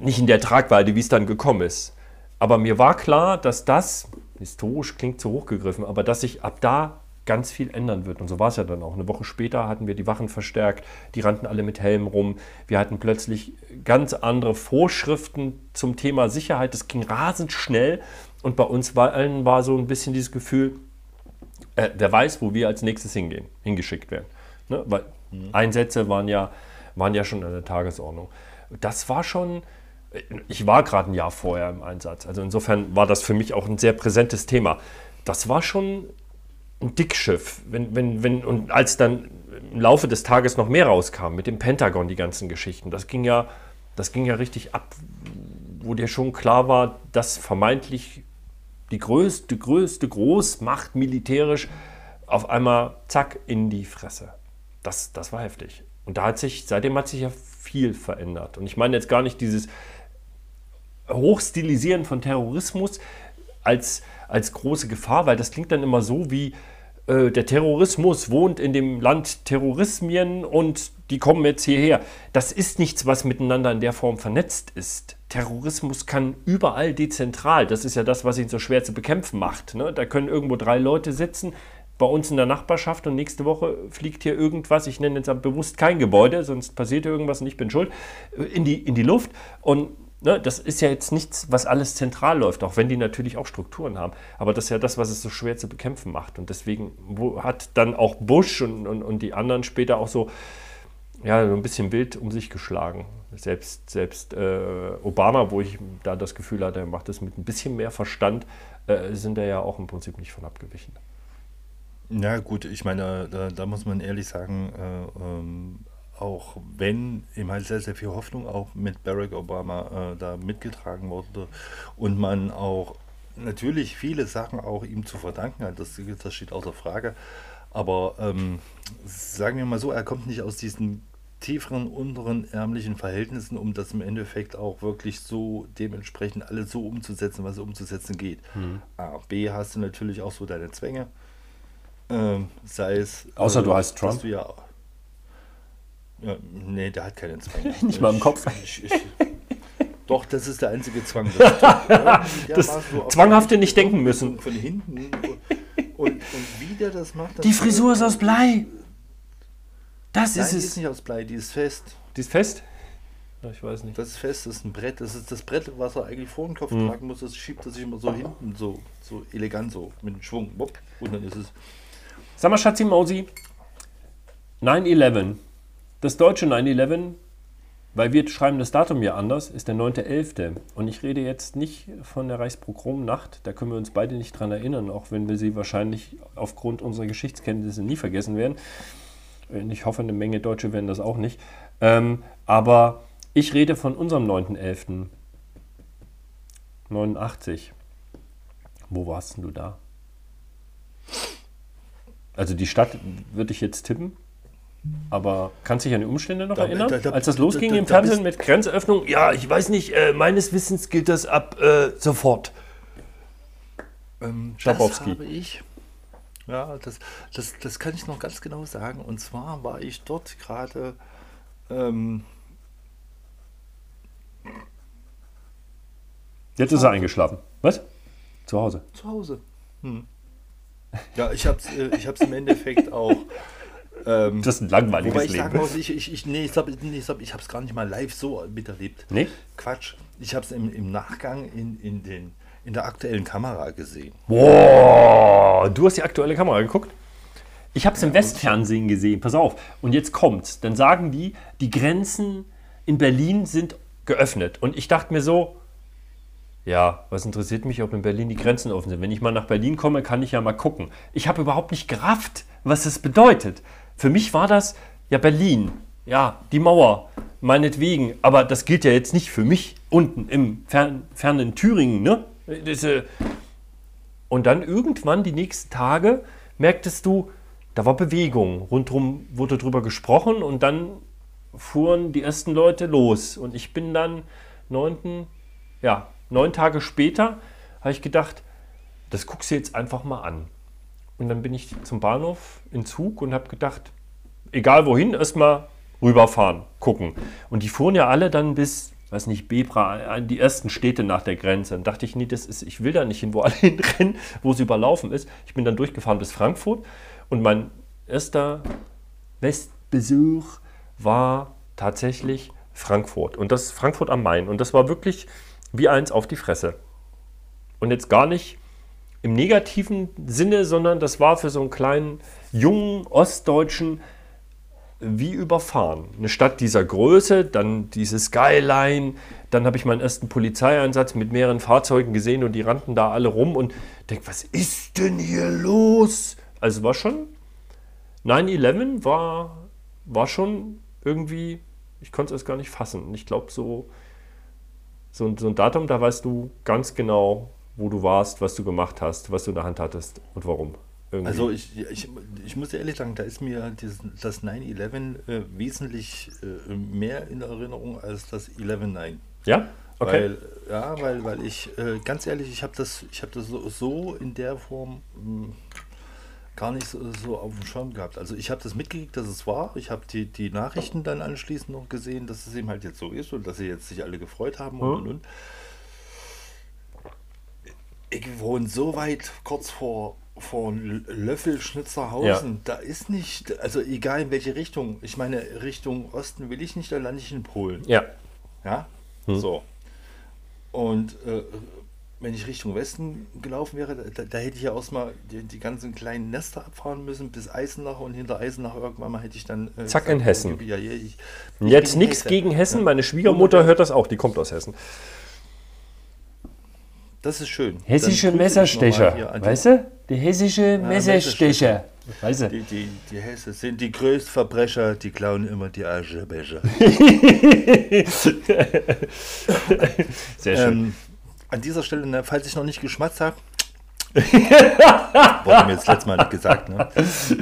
Nicht in der Tragweite, wie es dann gekommen ist. Aber mir war klar, dass das, historisch klingt zu hoch gegriffen, aber dass sich ab da ganz viel ändern wird. Und so war es ja dann auch. Eine Woche später hatten wir die Wachen verstärkt, die rannten alle mit Helm rum. Wir hatten plötzlich ganz andere Vorschriften zum Thema Sicherheit. Das ging rasend schnell. Und bei uns war, allen war so ein bisschen dieses Gefühl, äh, wer weiß, wo wir als nächstes hingehen, hingeschickt werden. Ne? Weil Einsätze waren ja, waren ja schon an der Tagesordnung. Das war schon, ich war gerade ein Jahr vorher im Einsatz. Also insofern war das für mich auch ein sehr präsentes Thema. Das war schon ein Dickschiff. Wenn, wenn, wenn, und als dann im Laufe des Tages noch mehr rauskam, mit dem Pentagon, die ganzen Geschichten, das ging ja, das ging ja richtig ab, wo dir schon klar war, dass vermeintlich die größte, größte Großmacht militärisch auf einmal zack in die Fresse. Das, das war heftig. Und da hat sich, seitdem hat sich ja viel verändert. Und ich meine jetzt gar nicht dieses Hochstilisieren von Terrorismus als, als große Gefahr, weil das klingt dann immer so wie äh, der Terrorismus wohnt in dem Land Terrorismien und die kommen jetzt hierher. Das ist nichts, was miteinander in der Form vernetzt ist. Terrorismus kann überall dezentral, das ist ja das, was ihn so schwer zu bekämpfen macht. Ne? Da können irgendwo drei Leute sitzen, bei uns in der Nachbarschaft und nächste Woche fliegt hier irgendwas, ich nenne jetzt bewusst kein Gebäude, sonst passiert hier irgendwas und ich bin schuld, äh, in die, in die Luft. Und ne, das ist ja jetzt nichts, was alles zentral läuft, auch wenn die natürlich auch Strukturen haben. Aber das ist ja das, was es so schwer zu bekämpfen macht. Und deswegen hat dann auch Bush und, und, und die anderen später auch so, ja, so ein bisschen wild um sich geschlagen. Selbst, selbst äh, Obama, wo ich da das Gefühl hatte, er macht das mit ein bisschen mehr Verstand, äh, sind er ja auch im Prinzip nicht von abgewichen. Ja, gut, ich meine, da, da muss man ehrlich sagen, äh, ähm, auch wenn eben halt sehr, sehr viel Hoffnung auch mit Barack Obama äh, da mitgetragen wurde und man auch natürlich viele Sachen auch ihm zu verdanken hat, das, das steht außer Frage. Aber ähm, sagen wir mal so, er kommt nicht aus diesen tieferen, unteren ärmlichen Verhältnissen, um das im Endeffekt auch wirklich so dementsprechend alles so umzusetzen, was umzusetzen geht. A. B. hast du natürlich auch so deine Zwänge. Ähm, sei es. Außer du äh, heißt Trump. Du ja, ja, nee, der hat keine Zwänge. Nicht mal im Ich- Kopf. Ich, ich, doch, das ist der einzige Zwang. Das, der Das so Zwanghafte nicht denken müssen. Von hinten. Und, und, wie der das macht. das Die Frisur ist aus Blei. Das Nein, ist die es. ist nicht aus Blei, die ist fest. Die ist fest? Ich weiß nicht. Das ist fest, das ist ein Brett. Das ist das Brett, was er eigentlich vor den Kopf Mhm. tragen muss. Das schiebt er sich immer so hinten, so, so elegant, so mit dem Schwung. Und dann ist es. Sag mal, Schatzi Mausi, 9-11. Das deutsche 9-11, weil wir schreiben das Datum ja anders, ist der 9.11. Und ich rede jetzt nicht von der Reichspogromnacht, da können wir uns beide nicht dran erinnern, auch wenn wir sie wahrscheinlich aufgrund unserer Geschichtskenntnisse nie vergessen werden. Ich hoffe, eine Menge Deutsche werden das auch nicht. Ähm, aber ich rede von unserem 9.11. 89. Wo warst denn du da? Also die Stadt würde ich jetzt tippen. Aber kannst du dich an die Umstände noch Da- erinnern? da- da- Als das losging da- da- im Fernsehen mit Grenzöffnung? Ja, ich weiß nicht, äh, meines Wissens gilt das ab äh, sofort. Ähm, Schabowski. Das habe ich. Ja, das, das, das kann ich noch ganz genau sagen. Und zwar war ich dort gerade. Ähm, Jetzt ist er eingeschlafen. Was? Zu Hause. zu Hause. Hm. Ja, ich habe es äh, ich hab's im Endeffekt auch. Ähm, Das ist ein langweiliges wobei ich sagen Leben. muss, ich, ich, ich, nee, ich habe es gar nicht mal live so miterlebt. Nee? Quatsch. Ich habe es im, im Nachgang in, in, den, in der aktuellen Kamera gesehen. Boah, du hast die aktuelle Kamera geguckt? Ich habe es im Westfernsehen gesehen. Pass auf. Und jetzt kommt's. Dann sagen die, die Grenzen in Berlin sind geöffnet. Und ich dachte mir so, ja, was interessiert mich, ob in Berlin die Grenzen offen sind? Wenn ich mal nach Berlin komme, kann ich ja mal gucken. Ich habe überhaupt nicht gerafft, was das bedeutet. Für mich war das ja Berlin, ja, die Mauer, meinetwegen. Aber das gilt ja jetzt nicht für mich unten im fern, fernen Thüringen, ne? Das, äh, und dann irgendwann die nächsten Tage merktest du, da war Bewegung. Rundherum wurde drüber gesprochen und dann fuhren die ersten Leute los. Und ich bin dann neunten, ja, neun Tage später, habe ich gedacht, das guckst du jetzt einfach mal an. Und dann bin ich zum Bahnhof in Zug und habe gedacht, egal wohin, erstmal rüberfahren, gucken. Und die fuhren ja alle dann bis, weiß nicht, Bebra, die ersten Städte nach der Grenze. Dann dachte ich, nee, das ist, ich will da nicht hin, wo alle hinrennen, wo es überlaufen ist. Ich bin dann durchgefahren bis Frankfurt und mein erster Westbesuch war tatsächlich Frankfurt. Und das Frankfurt am Main. Und das war wirklich wie eins auf die Fresse. Und jetzt gar nicht im negativen Sinne, sondern das war für so einen kleinen, jungen Ostdeutschen wie überfahren. Eine Stadt dieser Größe, dann diese Skyline, dann habe ich meinen ersten Polizeieinsatz mit mehreren Fahrzeugen gesehen und die rannten da alle rum und denke, was ist denn hier los? Also war schon, 9-11 war, war schon irgendwie, ich konnte es erst gar nicht fassen. Ich glaube, so, so, so ein Datum, da weißt du ganz genau, wo du warst, was du gemacht hast, was du in der Hand hattest und warum. Irgendwie. Also ich, ich, ich muss ehrlich sagen, da ist mir dieses, das 9-11 äh, wesentlich äh, mehr in Erinnerung als das 11-9. ja? Okay. Weil, ja, weil, weil ich, äh, ganz ehrlich, ich habe das, ich hab das so, so in der Form mh, gar nicht so, so auf dem Schirm gehabt. Also ich habe das mitgekriegt, dass es war. Ich habe die, die Nachrichten dann anschließend noch gesehen, dass es eben halt jetzt so ist und dass sie jetzt sich alle gefreut haben und, Mhm. und, und. Ich wohne so weit kurz vor, vor Löffel Schnitzerhausen. Da ist nicht, also egal in welche Richtung. Ich meine, Richtung Osten will ich nicht, da lande ich in Polen. ja. Ja, Hm. so. Und äh, wenn ich Richtung Westen gelaufen wäre, da, da hätte ich ja erstmal die, die ganzen kleinen Nester abfahren müssen bis Eisenach und hinter Eisenach irgendwann mal hätte ich dann. äh, Zack, in Hessen. Ja, ja, ich, ich Jetzt nichts gegen Hessen. Ja. Meine Schwiegermutter hört das auch. Die kommt aus Hessen. Das ist schön. Hessische Dann Messerstecher. Weißt du? Die hessische Messerstecher. Weißt du? Die, die, die Hesse sind die größten Verbrecher, die klauen immer die Aschebecher. Sehr schön. Ähm, an dieser Stelle, ne, falls ich noch nicht geschmatzt habe, wurde mir jetzt letztes Mal nicht gesagt. Ne?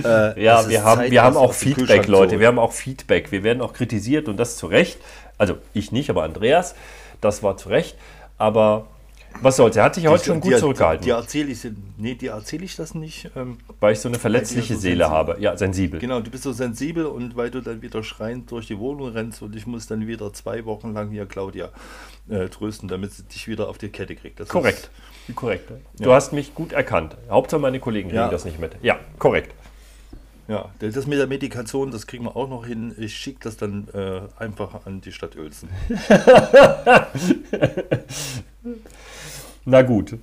Äh, ja, wir haben, Zeit, wir haben auch Feedback, Leute. Wir haben auch Feedback. Wir werden auch kritisiert und das zu Recht. Also ich nicht, aber Andreas. Das war zu Recht. Aber was soll's? Er hat sich heute schon gut die, zurückgehalten, Die erzähle ich, nee, die erzähle ich das nicht. Ähm, weil ich so eine verletzliche so Seele sensibel- habe. Ja, sensibel. genau, du bist so sensibel und weil du dann wieder schreiend durch die Wohnung rennst und ich muss dann wieder zwei Wochen lang hier Claudia äh, trösten, damit sie dich wieder auf die Kette kriegt. Das Korrekt. Korrekt. Du Ja. hast mich gut erkannt. Hauptsache meine Kollegen kriegen Ja. das nicht mit. Ja, korrekt. Ist, ja, das mit der Medikation, das kriegen wir auch noch hin. Ich schicke das dann äh, einfach an die Stadt Uelzen. Na gut.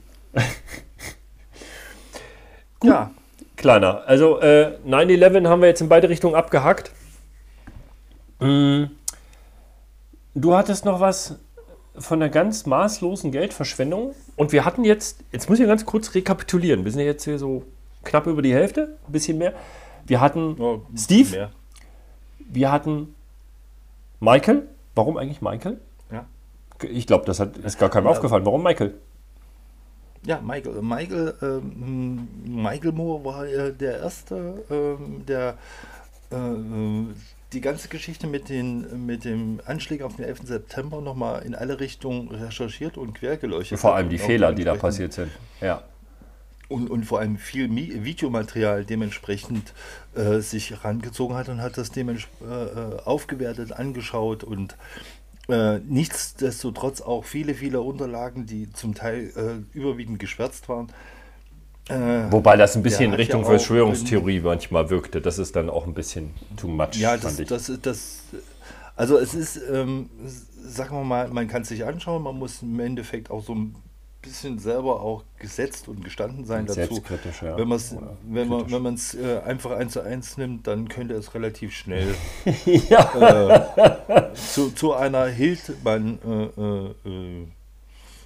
Ja, Kleiner. Also äh, 9-11 haben wir jetzt in beide Richtungen abgehackt. Mm. Du hattest noch was von der ganz maßlosen Geldverschwendung. Und wir hatten jetzt, jetzt muss ich ganz kurz rekapitulieren. Wir sind ja jetzt hier so knapp über die Hälfte, ein bisschen mehr. Wir hatten ja, Steve, Mehr. wir hatten Michael. Warum eigentlich Michael? Ja. Ich glaube, das hat, ist gar keinem aufgefallen. Warum Michael? Ja, Michael, Michael, ähm, Michael Moore war äh, der erste, ähm, der äh, die ganze Geschichte mit, den, mit dem Anschlag auf den 11. September nochmal in alle Richtungen recherchiert und quergeleuchtet. Vor allem die hat. Fehler, die da passiert sind. Ja. Und, und vor allem viel Mi Videomaterial dementsprechend äh, sich herangezogen hat und hat das dementsprechend äh, äh, aufgewertet, angeschaut und äh, nichtsdestotrotz auch viele, viele Unterlagen, die zum Teil äh, überwiegend geschwärzt waren. Äh, Wobei das ein bisschen in Richtung ja Verschwörungstheorie manchmal wirkte. Das ist dann auch ein bisschen too much, Ja, das, ich. das, das, also es ist, ähm, sagen wir mal, man kann es sich anschauen, man muss im Endeffekt auch so ein bisschen selber auch gesetzt und gestanden sein dazu. Selbstkritisch, ja. Wenn, man's, wenn man kritisch. wenn man es äh, einfach eins zu eins nimmt, dann könnte es relativ schnell ja. äh, zu, zu einer Hildmann äh, äh,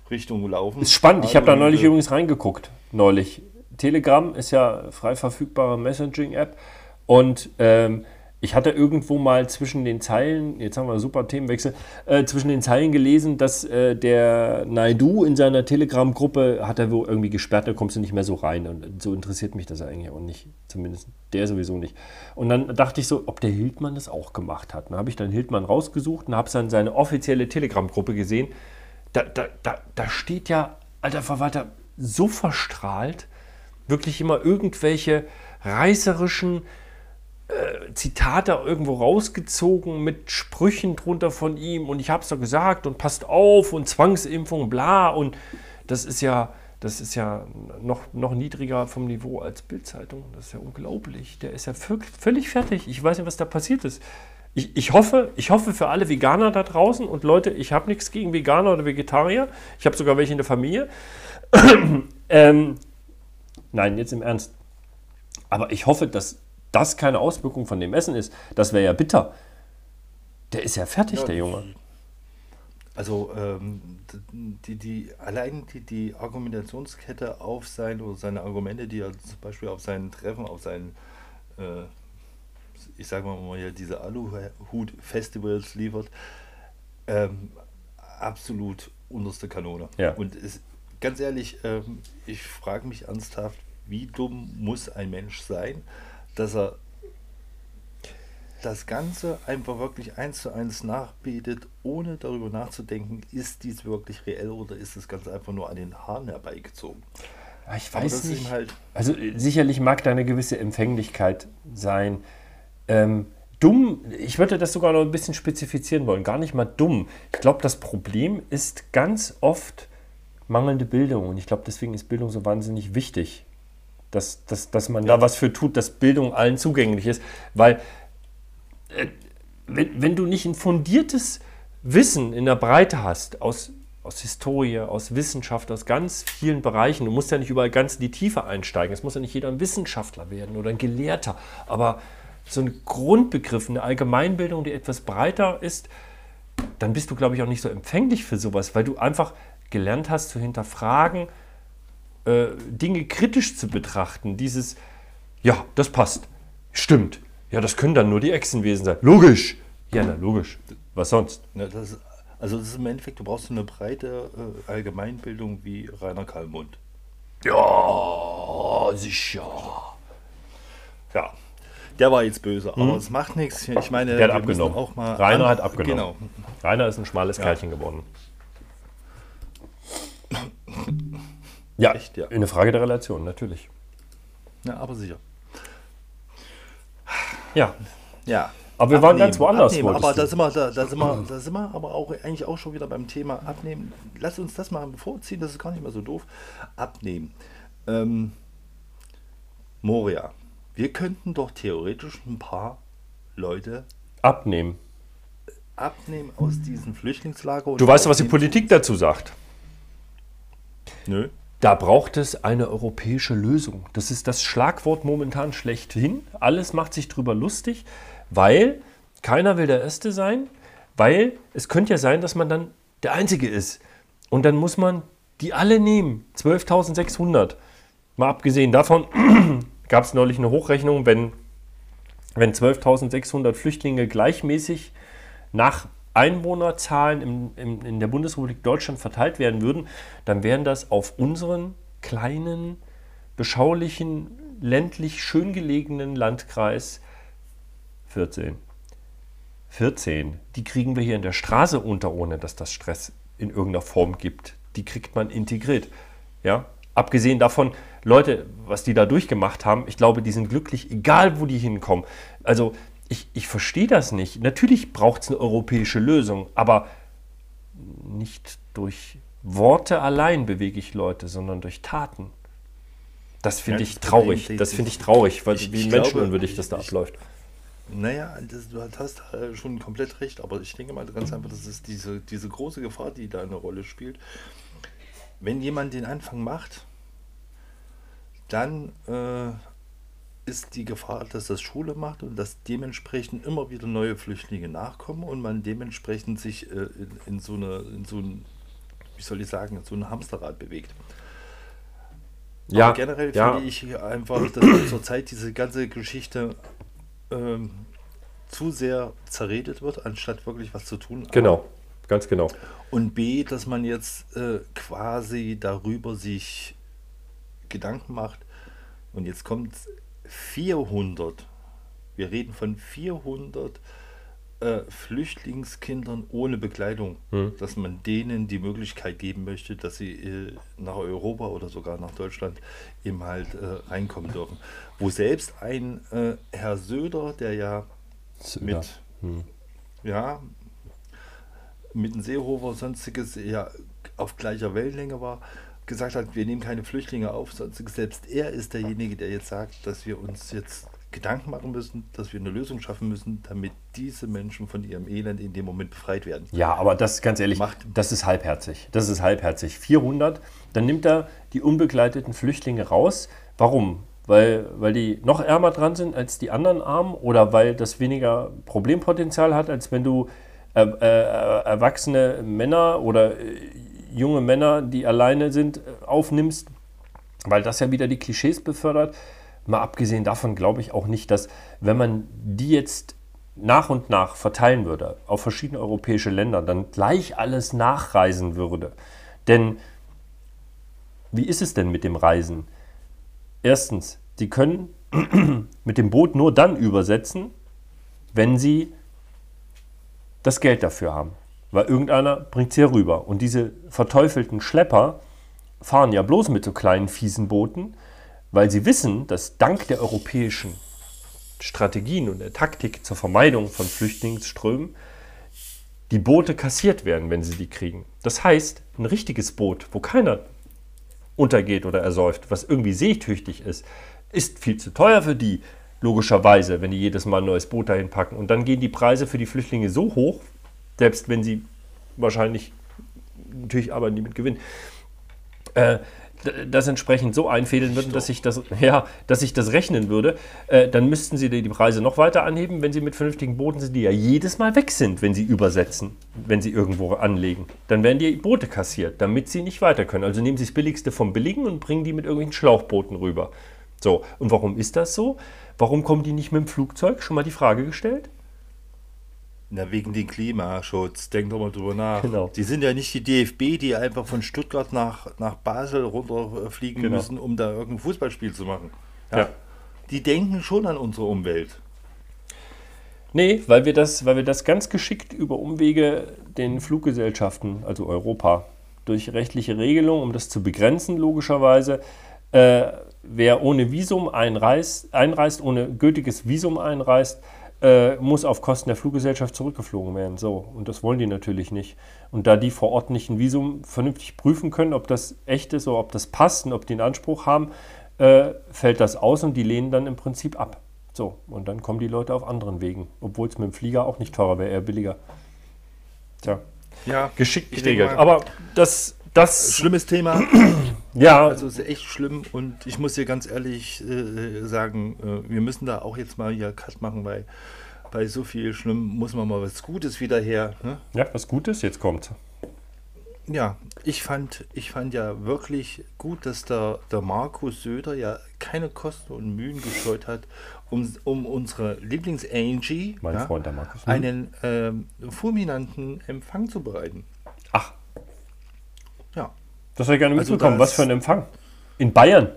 äh, laufen. Ist spannend. Ich habe da Also, neulich äh, übrigens reingeguckt. Neulich. Telegram ist ja frei verfügbare Messaging-App. Und ähm, ich hatte irgendwo mal zwischen den Zeilen, jetzt haben wir einen super Themenwechsel, äh, zwischen den Zeilen gelesen, dass äh, der Naidu in seiner Telegram-Gruppe hat er wohl irgendwie gesperrt, da kommst du nicht mehr so rein. Und so interessiert mich das eigentlich auch nicht. Zumindest der sowieso nicht. Und dann dachte ich so, ob der Hildmann das auch gemacht hat. Dann habe ich dann Hildmann rausgesucht und habe dann seine offizielle Telegram-Gruppe gesehen. Da, da, da, da steht ja, alter Verwalter, so verstrahlt, wirklich immer irgendwelche reißerischen äh, Zitate irgendwo rausgezogen mit Sprüchen drunter von ihm und ich habe es doch gesagt und passt auf und Zwangsimpfung, bla und das ist ja, das ist ja noch, noch niedriger vom Niveau als Bildzeitung. Das ist ja unglaublich. Der ist ja völlig, fertig. Ich weiß nicht, was da passiert ist. Ich, ich, hoffe, ich hoffe für alle Veganer da draußen und Leute, ich habe nichts gegen Veganer oder Vegetarier. Ich habe sogar welche in der Familie. ähm, nein, jetzt im Ernst. Aber ich hoffe, dass das keine Auswirkung von dem Essen ist. Das wäre ja bitter. Der ist ja fertig, Ja, der Junge. Also ähm, die, die, allein die, die Argumentationskette auf sein oder seine Argumente, die er zum Beispiel auf seinen Treffen, auf seinen, äh, ich sage mal mal hier diese Aluhut-Festivals liefert, ähm, absolut unterste Kanone. Ja. Und es, ganz ehrlich, ähm, ich frage mich ernsthaft, wie dumm muss ein Mensch sein, dass er das Ganze einfach wirklich eins zu eins nachbetet, ohne darüber nachzudenken, ist dies wirklich reell oder ist das Ganze einfach nur an den Haaren herbeigezogen. Ja, ich weiß nicht. halt- Also äh, sicherlich mag da eine gewisse Empfänglichkeit sein. Ähm, dumm, ich würde das sogar noch ein bisschen spezifizieren wollen. Gar nicht mal dumm. Ich glaube, das Problem ist ganz oft mangelnde Bildung. Und ich glaube, deswegen ist Bildung so wahnsinnig wichtig. Dass, dass, dass man da was für tut, dass Bildung allen zugänglich ist. Weil äh, wenn, wenn du nicht ein fundiertes Wissen in der Breite hast, aus, aus Historie, aus Wissenschaft, aus ganz vielen Bereichen, du musst ja nicht überall ganz in die Tiefe einsteigen, es muss ja nicht jeder ein Wissenschaftler werden oder ein Gelehrter, aber so ein Grundbegriff, eine Allgemeinbildung, die etwas breiter ist, dann bist du, glaube ich, auch nicht so empfänglich für sowas, weil du einfach gelernt hast zu hinterfragen, äh, Dinge kritisch zu betrachten. Dieses, ja, das passt, stimmt. Ja, das können dann nur die Echsenwesen sein. Logisch. Ja, na, logisch. Was sonst? Ne, das also das ist im Endeffekt, du brauchst so eine breite äh, Allgemeinbildung wie Rainer Kallmund. Ja, sicher. Ja, der war jetzt böse, aber es macht nichts. Ich meine, Hm? Der hat abgenommen. Auch mal Rainer hat abgenommen. Genau. Rainer ist ein schmales Kerlchen geworden. Ja, Echt, ja. eine Frage der Relation, natürlich. Ja, aber sicher. Ja, Ja. Aber wir waren ganz woanders, Abnehmen. Aber da sind, wir, da, da, sind wir, da sind wir aber auch eigentlich auch schon wieder beim Thema Abnehmen. Lass uns das mal vorziehen, das ist gar nicht mehr so doof. Abnehmen. Ähm, Moria. Wir könnten doch theoretisch ein paar Leute abnehmen. abnehmen aus diesen Flüchtlingslager. Du weißt, was die Politik dazu sagt. Nö. Da braucht es eine europäische Lösung. Das ist das Schlagwort momentan schlechthin. Alles macht sich drüber lustig, weil keiner will der Erste sein, weil es könnte ja sein, dass man dann der Einzige ist. Und dann muss man die alle nehmen. 12.600. Mal abgesehen davon gab es neulich eine Hochrechnung, wenn, wenn 12.600 Flüchtlinge gleichmäßig nach Einwohnerzahlen im, im, in der Bundesrepublik Deutschland verteilt werden würden, dann wären das auf unseren kleinen, beschaulichen, ländlich schön gelegenen Landkreis 14. 14, die kriegen wir hier in der Straße unter, ohne dass das Stress in irgendeiner Form gibt. Die kriegt man integriert. Ja? Abgesehen davon, Leute, was die da durchgemacht haben, ich glaube, die sind glücklich, egal wo die hinkommen. Also ich, ich verstehe das nicht. Natürlich braucht es eine europäische Lösung, aber nicht durch Worte allein bewege ich Leute, sondern durch Taten. Das finde Ja, ich traurig. Problem- Das finde ich traurig, weil Ich- wie ich menschenunwürdig das da abläuft. Naja, das, du hast schon komplett recht, aber ich denke mal ganz einfach, das ist diese, diese große Gefahr, die da eine Rolle spielt. Wenn jemand den Anfang macht, dann äh, ist die Gefahr, dass das Schule macht und dass dementsprechend immer wieder neue Flüchtlinge nachkommen und man dementsprechend sich äh, in, in so eine, in so ein, wie soll ich sagen, in so ein Hamsterrad bewegt. Ja, Aber generell ja. finde ich einfach, dass zurzeit diese ganze Geschichte ähm, zu sehr zerredet wird, anstatt wirklich was zu tun. Genau, ganz genau. Und B, dass man jetzt äh, quasi darüber sich Gedanken macht. Und jetzt kommt 400. Wir reden von 400 äh, Flüchtlingskindern ohne Begleitung, Hm. dass man denen die Möglichkeit geben möchte, dass sie äh, nach Europa oder sogar nach Deutschland eben halt äh, reinkommen dürfen. Wo selbst ein äh, Herr Söder, der ja mit, Hm. ja, mit dem Seehofer sonstiges ja auf gleicher Wellenlänge war, gesagt hat, wir nehmen keine Flüchtlinge auf. Selbst er ist derjenige, der jetzt sagt, dass wir uns jetzt Gedanken machen müssen, dass wir eine Lösung schaffen müssen, damit diese Menschen von ihrem Elend in dem Moment befreit werden. Ja, aber das ganz ehrlich, Macht- das ist halbherzig. Das ist halbherzig. 400, dann nimmt er die unbegleiteten Flüchtlinge raus. Warum? Weil, weil die noch ärmer dran sind als die anderen Armen oder weil das weniger Problempotenzial hat, als wenn du äh, äh, erwachsene Männer oder äh, junge Männer, die alleine sind, äh, aufnimmst, weil das ja wieder die Klischees befördert. Mal abgesehen davon glaube ich auch nicht, dass wenn man die jetzt nach und nach verteilen würde auf verschiedene europäische Länder, dann gleich alles nachreisen würde. Denn wie ist es denn mit dem Reisen? Erstens, Sie können mit dem Boot nur dann übersetzen, wenn Sie das Geld dafür haben. Weil irgendeiner bringt sie herüber. Und diese verteufelten Schlepper fahren ja bloß mit so kleinen fiesen Booten, weil sie wissen, dass dank der europäischen Strategien und der Taktik zur Vermeidung von Flüchtlingsströmen die Boote kassiert werden, wenn sie die kriegen. Das heißt, ein richtiges Boot, wo keiner untergeht oder ersäuft, was irgendwie seetüchtig ist, ist viel zu teuer für die, logischerweise, wenn die jedes Mal ein neues Boot dahin packen. Und dann gehen die Preise für die Flüchtlinge so hoch, selbst wenn sie wahrscheinlich, natürlich arbeiten die mit Gewinn, äh, das entsprechend so einfädeln würden, dass sich das, ja, dass sich das rechnen würde, äh, dann müssten sie die die Preise noch weiter anheben, wenn sie mit vernünftigen Booten sind, die ja jedes Mal weg sind, wenn sie übersetzen, wenn sie irgendwo anlegen. Dann werden die Boote kassiert, damit sie nicht weiter können. Also nehmen sie das Billigste vom Billigen und bringen die mit irgendwelchen Schlauchbooten rüber. So, und warum ist das so? Warum kommen die nicht mit dem Flugzeug? Schon mal die Frage gestellt? Na, wegen dem Klimaschutz, denk doch mal drüber nach. Genau. Die sind ja nicht die DFB, die einfach von Stuttgart nach, nach Basel runterfliegen Genau. müssen, um da irgendein Fußballspiel zu machen. Ja. Die denken schon an unsere Umwelt. Nee, weil wir das, weil wir das ganz geschickt über Umwege den Fluggesellschaften, also Europa, durch rechtliche Regelungen, um das zu begrenzen, logischerweise, äh, wer ohne Visum einreist, einreist, ohne gültiges Visum einreist, äh, muss auf Kosten der Fluggesellschaft zurückgeflogen werden. So, und das wollen die natürlich nicht. Und da die vor Ort nicht ein Visum vernünftig prüfen können, ob das echt ist oder ob das passt und ob die einen Anspruch haben, äh, fällt das aus und die lehnen dann im Prinzip ab. So, und dann kommen die Leute auf anderen Wegen, obwohl es mit dem Flieger auch nicht teurer wäre, eher billiger. Tja, Ja, geschickt Ich denke geregelt. mal- Aber das, das, schlimmes Thema. ja, Also es ist echt schlimm und ich muss dir ganz ehrlich äh, sagen, äh, wir müssen da auch jetzt mal hier Cut machen, weil bei so viel schlimm muss man mal was Gutes wieder her. Ne? ja, was Gutes, jetzt kommt. Ja, ich fand, ich fand ja wirklich gut, dass der, der Markus Söder ja keine Kosten und Mühen gescheut hat, um, um unsere Lieblings-Angie Mein ja, Freund, der Markus. Einen ähm, fulminanten Empfang zu bereiten. Ach, das hätte ich gerne Also mitbekommen. was für ein Empfang. In Bayern?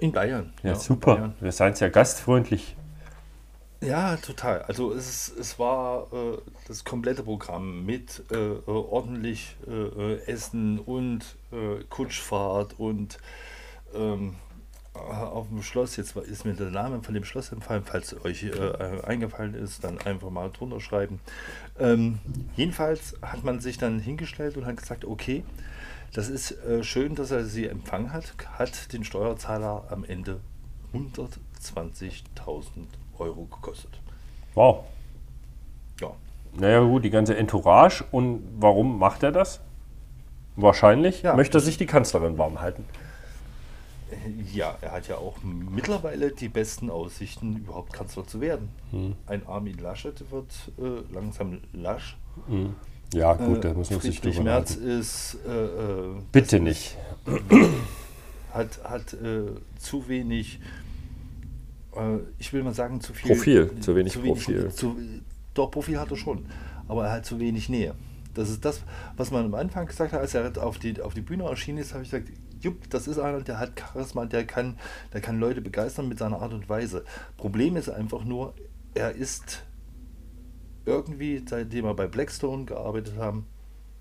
In Bayern. Ja, in super. Bayern. Wir seid ja gastfreundlich. Ja, total. Also es, es war äh, das komplette Programm mit äh, äh, ordentlich äh, äh, Essen und äh, Kutschfahrt und ähm, äh, auf dem Schloss, jetzt ist mir der Name von dem Schloss entfallen, falls euch äh, eingefallen ist, dann einfach mal drunter schreiben. Ähm, jedenfalls hat man sich dann hingestellt und hat gesagt, okay, das ist äh, schön, dass er sie empfangen hat, hat den Steuerzahler am Ende 120.000 Euro gekostet. Wow. Ja, Naja gut, die ganze Entourage. Und warum macht er das? Wahrscheinlich Ja. möchte er sich die Kanzlerin warm halten. Ja, er hat ja auch mittlerweile die besten Aussichten, überhaupt Kanzler zu werden. Hm. Ein Armin Laschet wird äh, langsam lasch. Ja gut, da muss man sich drüber Merz ist, äh, äh, Bitte nicht. hat, hat äh, zu wenig, äh, ich will mal sagen, zu viel. Profil, zu wenig Profil. Zu, doch, Profil hat er schon, aber er hat zu wenig Nähe. Das ist das, was man am Anfang gesagt hat, als er auf die, auf die Bühne erschienen ist, habe ich gesagt, jupp, das ist einer, der hat Charisma, der kann, der kann Leute begeistern mit seiner Art und Weise. Problem ist einfach nur, er ist irgendwie, seitdem wir bei Blackstone gearbeitet haben,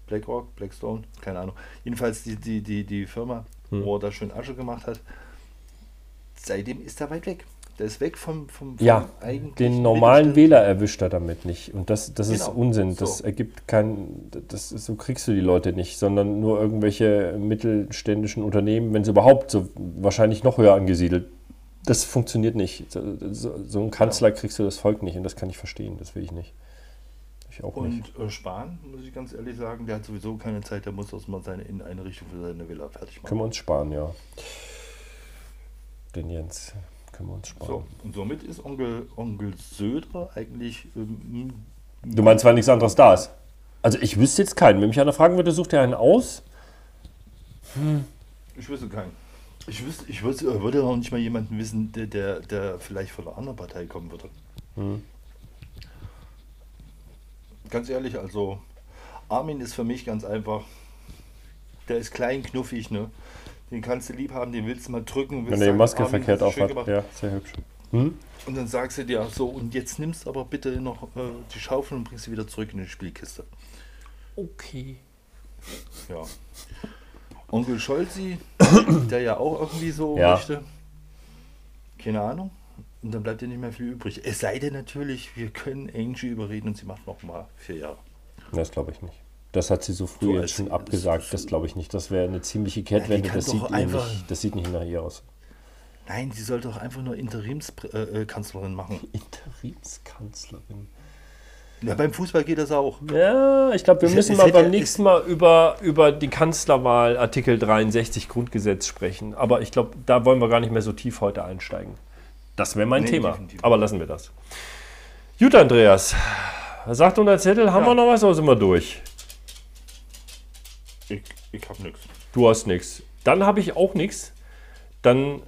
BlackRock, Blackstone, keine Ahnung, jedenfalls die, die, die, die Firma, Hm. wo er da schön Asche gemacht hat, seitdem ist er weit weg. Der ist weg vom, vom, vom Ja, den normalen. Wähler erwischt er damit nicht. Und das, das ist Genau, Unsinn. Das so. ergibt kein, das ist, so kriegst du die Leute nicht, sondern nur irgendwelche mittelständischen Unternehmen, wenn sie überhaupt so wahrscheinlich noch höher angesiedelt. Das funktioniert nicht. So, so, so ein Kanzler kriegst du das Volk nicht und das kann ich verstehen. Das will ich nicht. Ich auch nicht. Und äh, Spahn, muss ich ganz ehrlich sagen, der hat sowieso keine Zeit, der muss erstmal seine Inneneinrichtung für seine Villa fertig Können machen. wir uns sparen, ja. Den Jens können wir uns sparen. So, und somit ist Onkel, Onkel Söder eigentlich. Ähm, Du meinst, weil nichts anderes da ist? Also ich wüsste jetzt keinen. Wenn mich einer fragen würde, sucht er einen aus? ich wüsste keinen. Ich, wüsste, ich wüsste, würde auch nicht mal jemanden wissen, der, der, der vielleicht von einer anderen Partei kommen würde. Ganz ehrlich, also Armin ist für mich ganz einfach. Der ist klein, knuffig, ne? Den kannst du lieb haben, den willst du mal drücken. willst Wenn er die Maske Armin, verkehrt hast du auf schön hat. gemacht. Ja, sehr hübsch. Und dann sagst du dir so, und jetzt nimmst du aber bitte noch äh, die Schaufel und bringst sie wieder zurück in die Spielkiste. Okay. Ja. Onkel Scholzi, der ja auch irgendwie so Ja. möchte. Keine Ahnung. Und dann bleibt dir nicht mehr viel übrig. Es sei denn natürlich, wir können Angie überreden und sie macht noch mal vier Jahre. Das glaube ich nicht. Das hat sie so früh So jetzt schon abgesagt. Das glaube ich nicht. Das wäre eine ziemliche Kehrtwende. Ja, das, sieht einfach- nicht, das sieht nicht nach ihr aus. Nein, sie soll doch einfach nur Interimskanzlerin äh, Kanzlerin machen. Interimskanzlerin. Ja, beim Fußball geht das auch. Ja, ich glaube, wir Es- müssen es mal hätte- beim nächsten Mal über, über die Kanzlerwahl Artikel 63 Grundgesetz sprechen. Aber ich glaube, da wollen wir gar nicht mehr so tief heute einsteigen. Das wäre mein Nee, Thema. definitiv. Aber lassen wir das. Gut, Andreas. Sagt unser Zettel, haben Ja. wir noch was oder sind wir durch? Ich, ich hab nichts. Du hast nichts. Dann habe ich auch nichts. Dann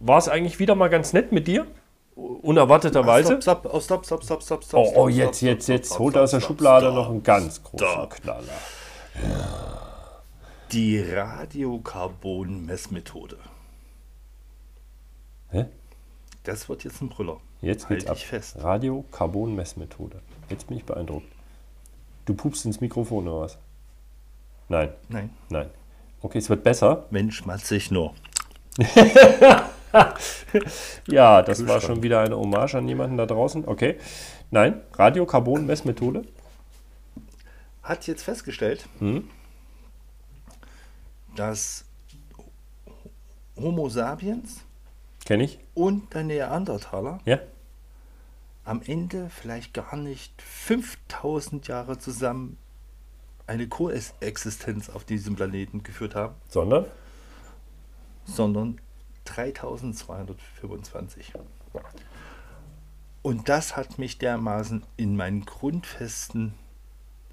war es eigentlich wieder mal ganz nett mit dir. Unerwarteterweise. Stopp, oh, stopp, stopp, stopp, stopp, stopp. Oh, oh, jetzt, jetzt, jetzt holt er aus der Schublade noch einen ganz großen. Knaller. Die Radiokarbon-Messmethode. Das wird jetzt ein Brüller. Jetzt geht's halt ab. fest. Radio-Carbon-Messmethode. Jetzt bin ich beeindruckt. Du pupst ins Mikrofon oder was? Nein, Nein, nein. Okay, es wird besser. Mensch, ich nur. Ja, das war schon wieder eine Hommage an jemanden da draußen. Okay. Nein, Radio-Carbon-Messmethode. Hat jetzt festgestellt, Mhm. dass Homo sapiens Kenne ich? Und der Neandertaler Ja? am Ende vielleicht gar nicht 5000 Jahre zusammen eine Koexistenz auf diesem Planeten geführt haben, Sondern? sondern 3225. Und das hat mich dermaßen in meinen Grundfesten,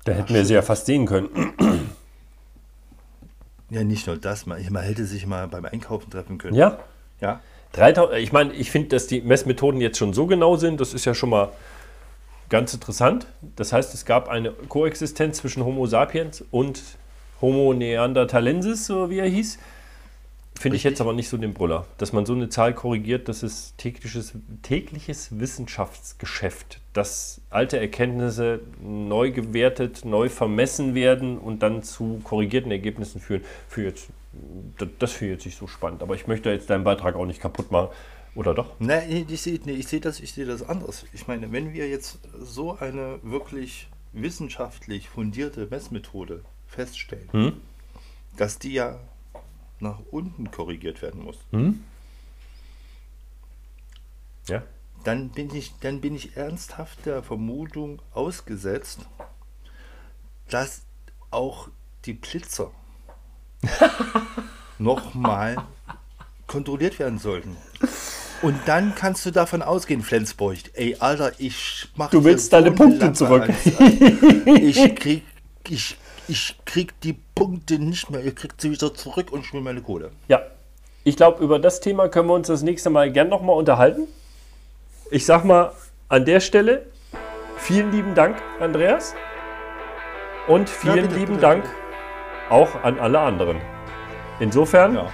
Da hätten wir sie ja fast sehen können. ja nicht nur das, man, man hätte sich mal beim Einkaufen treffen können. Ja? Ja, 3000, ich meine, ich finde, dass die Messmethoden jetzt schon so genau sind, das ist ja schon mal ganz interessant. Das heißt, es gab eine Koexistenz zwischen Homo sapiens und Homo neanderthalensis, so wie er hieß. Finde ich jetzt aber nicht so den Brüller, dass man so eine Zahl korrigiert, das ist tägliches, tägliches Wissenschaftsgeschäft, dass alte Erkenntnisse neu gewertet, neu vermessen werden und dann zu korrigierten Ergebnissen führen. Für jetzt, das, das finde ich jetzt nicht so spannend, aber ich möchte jetzt deinen Beitrag auch nicht kaputt machen. Oder doch? Nein, ich sehe nee, ich sehe das, ich sehe das anders. Ich meine, wenn wir jetzt so eine wirklich wissenschaftlich fundierte Messmethode feststellen, Hm? dass die ja nach unten korrigiert werden muss, Ja? dann bin ich, dann bin ich ernsthaft der Vermutung ausgesetzt, dass auch die Blitzer nochmal kontrolliert werden sollten. Und dann kannst du davon ausgehen, Flensburg, ey, Alter, ich mach Du willst deine eine Punkte Lampe zurück. Ich krieg, ich, ich krieg die Punkte nicht mehr, ihr kriegt sie wieder zurück und ich will meine Kohle. Ja. Ich glaube, über das Thema können wir uns das nächste Mal gern nochmal unterhalten. Ich sag mal an der Stelle vielen lieben Dank, Andreas. Und vielen bitte, lieben bitte, Dank bitte. Auch an alle anderen. Insofern Ja.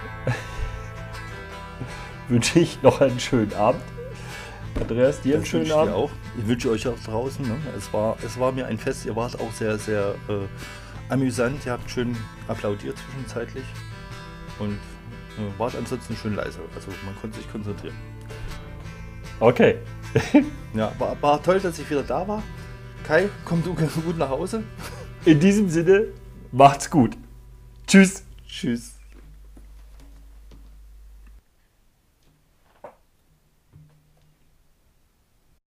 wünsche ich noch einen schönen Abend. Andreas, dir einen Das schönen ich Abend. dir auch. Ich wünsche euch auch draußen. Ne? Es, war, es war mir ein Fest. Ihr wart auch sehr, sehr äh, amüsant. Ihr habt schön applaudiert zwischenzeitlich. Und äh, wart ansonsten schön leise. Also man konnte sich konzentrieren. Okay. Ja, war, war toll, dass ich wieder da war. Kai, komm du gut nach Hause. In diesem Sinne, macht's gut. Tschüss. Tschüss.